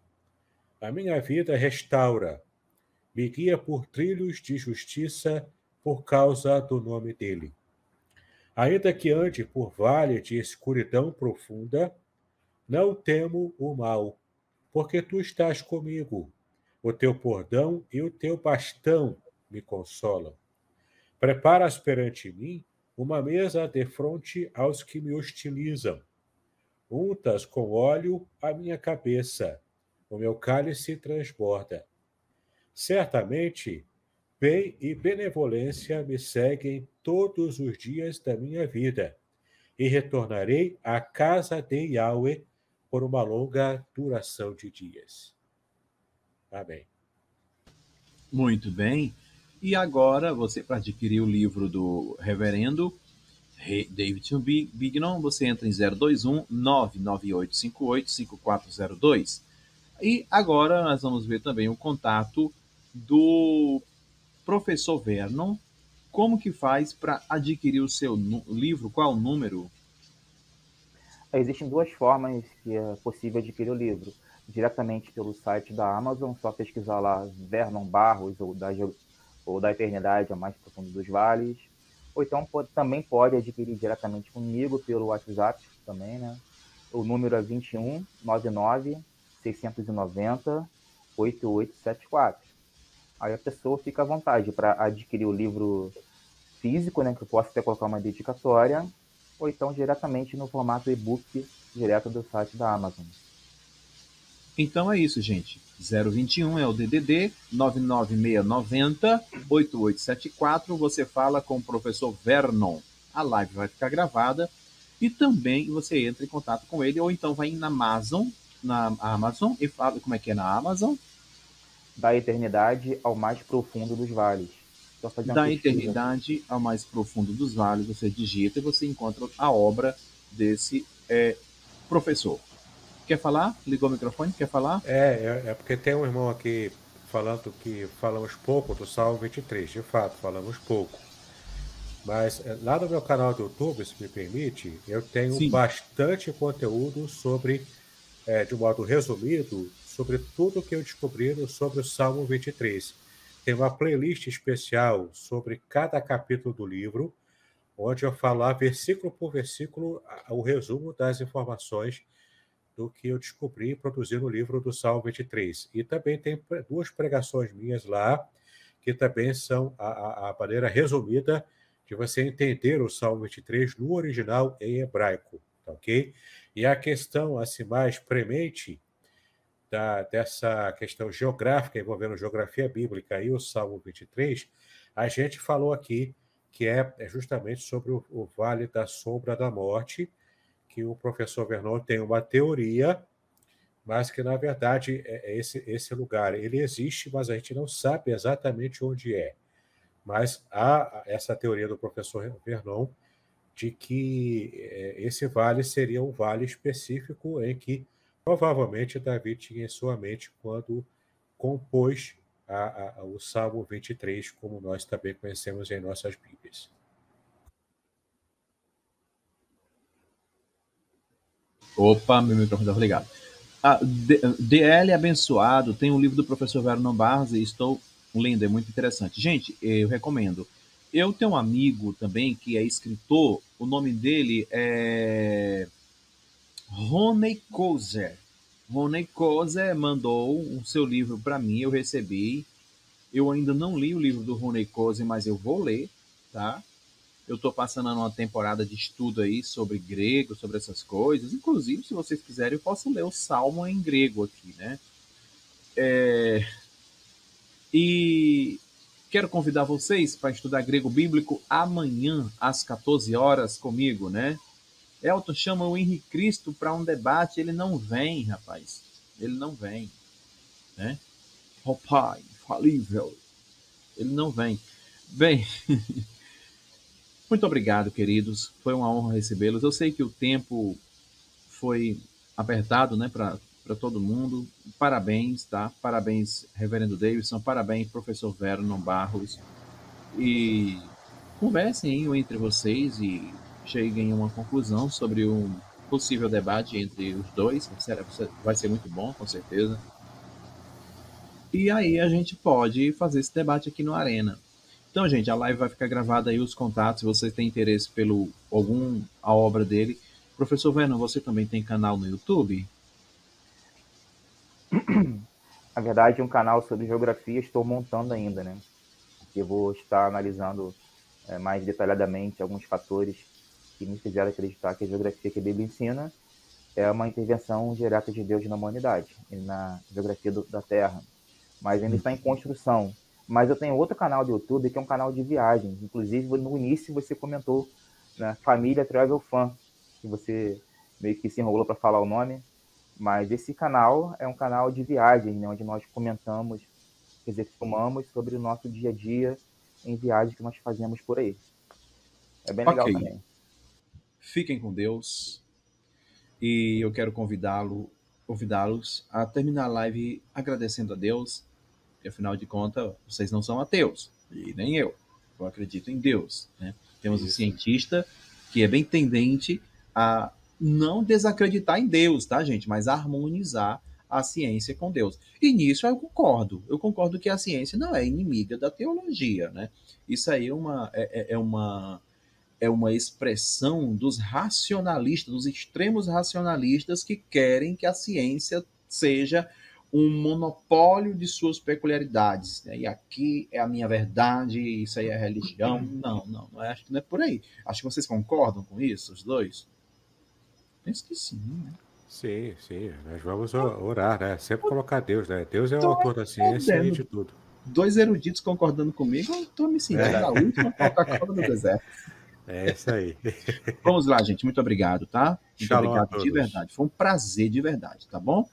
A minha vida restaura, me guia por trilhos de justiça por causa do nome dele. Ainda que ande por vale de escuridão profunda, não temo o mal, porque tu estás comigo. O teu bordão e o teu bastão me consolam. Preparas perante mim uma mesa de fronte aos que me hostilizam. Untas com óleo a minha cabeça, o meu cálice transborda. Certamente, bem e benevolência me seguem todos os dias da minha vida, e retornarei à casa de Yahweh por uma longa duração de dias. Amém. Muito bem. E agora, você, para adquirir o livro do reverendo David Bignon, você entra em 021 99858 5402. E agora nós vamos ver também o contato do professor Vernon, como que faz para adquirir o seu livro, qual o número? Existem duas formas que é possível adquirir o livro. Diretamente pelo site da Amazon, só pesquisar lá Vernon Barros ou da, ou da Eternidade, a mais profundo dos vales. Ou então pode, também pode adquirir diretamente comigo pelo WhatsApp também, né? O número é 21 99 690 8874 aí a pessoa fica à vontade para adquirir o livro físico, né, que eu posso até colocar uma dedicatória, ou então diretamente no formato e-book direto do site da Amazon. Então é isso, gente. 021 é o DDD 99690 8874. Você fala com o professor Vernon. A live vai ficar gravada e também você entra em contato com ele ou então vai na Amazon, na Amazon e fala como é que é na Amazon da eternidade ao mais profundo dos vales. Da eternidade ao mais profundo dos vales, você digita e você encontra a obra desse é, professor. Quer falar? Ligou o microfone? Quer falar? É, é, é, porque tem um irmão aqui falando que falamos pouco do Salmo 23. De fato, falamos pouco. Mas é, lá no meu canal do YouTube, se me permite, eu tenho Sim. bastante conteúdo sobre, é, de modo resumido, sobre tudo o que eu descobri sobre o Salmo 23. Tem uma playlist especial sobre cada capítulo do livro, onde eu falo versículo por versículo, o resumo das informações do que eu descobri e produzi no livro do Salmo 23. E também tem duas pregações minhas lá, que também são a, a maneira resumida de você entender o Salmo 23 no original em hebraico, tá ok? E a questão assim mais premente da, dessa questão geográfica envolvendo geografia bíblica e o Salmo 23, a gente falou aqui que é, é justamente sobre o, o Vale da Sombra da Morte, que o professor Vernon tem uma teoria, mas que na verdade é, é esse, esse lugar ele existe, mas a gente não sabe exatamente onde é. Mas há essa teoria do professor Vernon de que é, esse vale seria um vale específico em que provavelmente Davi tinha em sua mente quando compôs a, a, o Salmo 23, como nós também conhecemos em nossas Bíblias. Opa, meu microfone está ligado. Ah, DL Abençoado tem um livro do professor Vernon Barros e estou lendo, é muito interessante. Gente, eu recomendo. eu tenho um amigo também que é escritor, o nome dele é Rony Kozer. Rony Kozer mandou o seu livro para mim, eu recebi. Eu ainda não li o livro do Rony Kozer, mas eu vou ler, tá? Eu estou passando uma temporada de estudo aí sobre grego, sobre essas coisas. Inclusive, se vocês quiserem, eu posso ler o Salmo em grego aqui, né? É... E quero convidar vocês para estudar grego bíblico amanhã, às 14 horas, comigo, né? Elton chama o Henrique Cristo para um debate, ele não vem, rapaz. Ele não vem, né? Oh, pai, falível. Ele não vem. Bem, muito obrigado, queridos. Foi uma honra recebê-los. Eu sei que o tempo foi apertado, né, para todo mundo. Parabéns, tá? Parabéns, Reverendo Davidson. Parabéns, professor Vernon Barros. E conversem aí entre vocês e cheguem a uma conclusão sobre um possível debate entre os dois. Vai ser muito bom, com certeza. E aí a gente pode fazer esse debate aqui no Arena. Então, gente, a live vai ficar gravada aí, os contatos, se você tem interesse pelo algum a obra dele. Professor Vernon, você também tem canal no YouTube? Na verdade, um canal sobre geografia estou montando ainda, né? Eu vou estar analisando é, mais detalhadamente alguns fatores que me fizeram acreditar que a geografia que a Bíblia ensina é uma intervenção direta de Deus na humanidade e na geografia do, da Terra. Mas ainda está em construção. Mas eu tenho outro canal do YouTube que é um canal de viagens. Inclusive, no início você comentou né, Família Travel Fan, que você meio que se enrolou para falar o nome. Mas esse canal é um canal de viagens, né, onde nós comentamos, quer dizer, filmamos sobre o nosso dia a dia em viagens que nós fazemos por aí. É bem legal okay. também. Fiquem com Deus. E eu quero convidá-lo, convidá-los a terminar a live agradecendo a Deus. E afinal de contas, vocês não são ateus, e nem eu. Eu acredito em Deus. Né? Temos Isso. um cientista que é bem tendente a não desacreditar em Deus, tá, gente? Mas harmonizar a ciência com Deus. E nisso eu concordo. Eu concordo que a ciência não é inimiga da teologia, né? Isso aí é uma, é, é, é uma é uma expressão dos racionalistas, dos extremos racionalistas que querem que a ciência seja um monopólio de suas peculiaridades. Né? E aqui é a minha verdade, isso aí é religião. Não, não, não acho que não é por aí. Acho que vocês concordam com isso, os dois? Penso que sim, né? Sim, sim. Nós vamos orar, né? Sempre colocar Deus, né? Deus é o autor da ciência e de tudo. Dois eruditos concordando comigo, eu estou me sentindo é. a última Coca-Cola do deserto. É isso aí. Vamos lá, gente. Muito obrigado, tá? Muito Shalom obrigado de verdade. Foi um prazer de verdade, tá bom?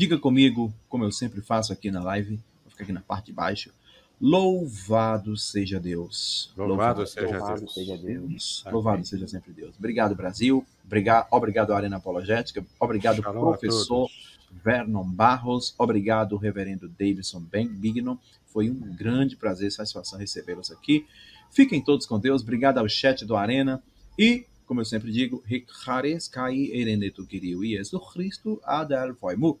Diga comigo, como eu sempre faço aqui na live, vou ficar aqui na parte de baixo. Louvado seja Deus. Louvado, Louvado seja, Louvado Deus. seja Deus. Louvado seja sempre Deus. Obrigado, Brasil. Obrigado, obrigado Arena Apologética. Obrigado, Shalom professor Vernon Barros. Obrigado, reverendo Davidson Ben Bignon. Foi um grande prazer e satisfação recebê-los aqui. Fiquem todos com Deus. Obrigado ao chat do Arena. E, como eu sempre digo, Ricares Kai Erenetu Kiriu Jesus Cristo Adal Foimu.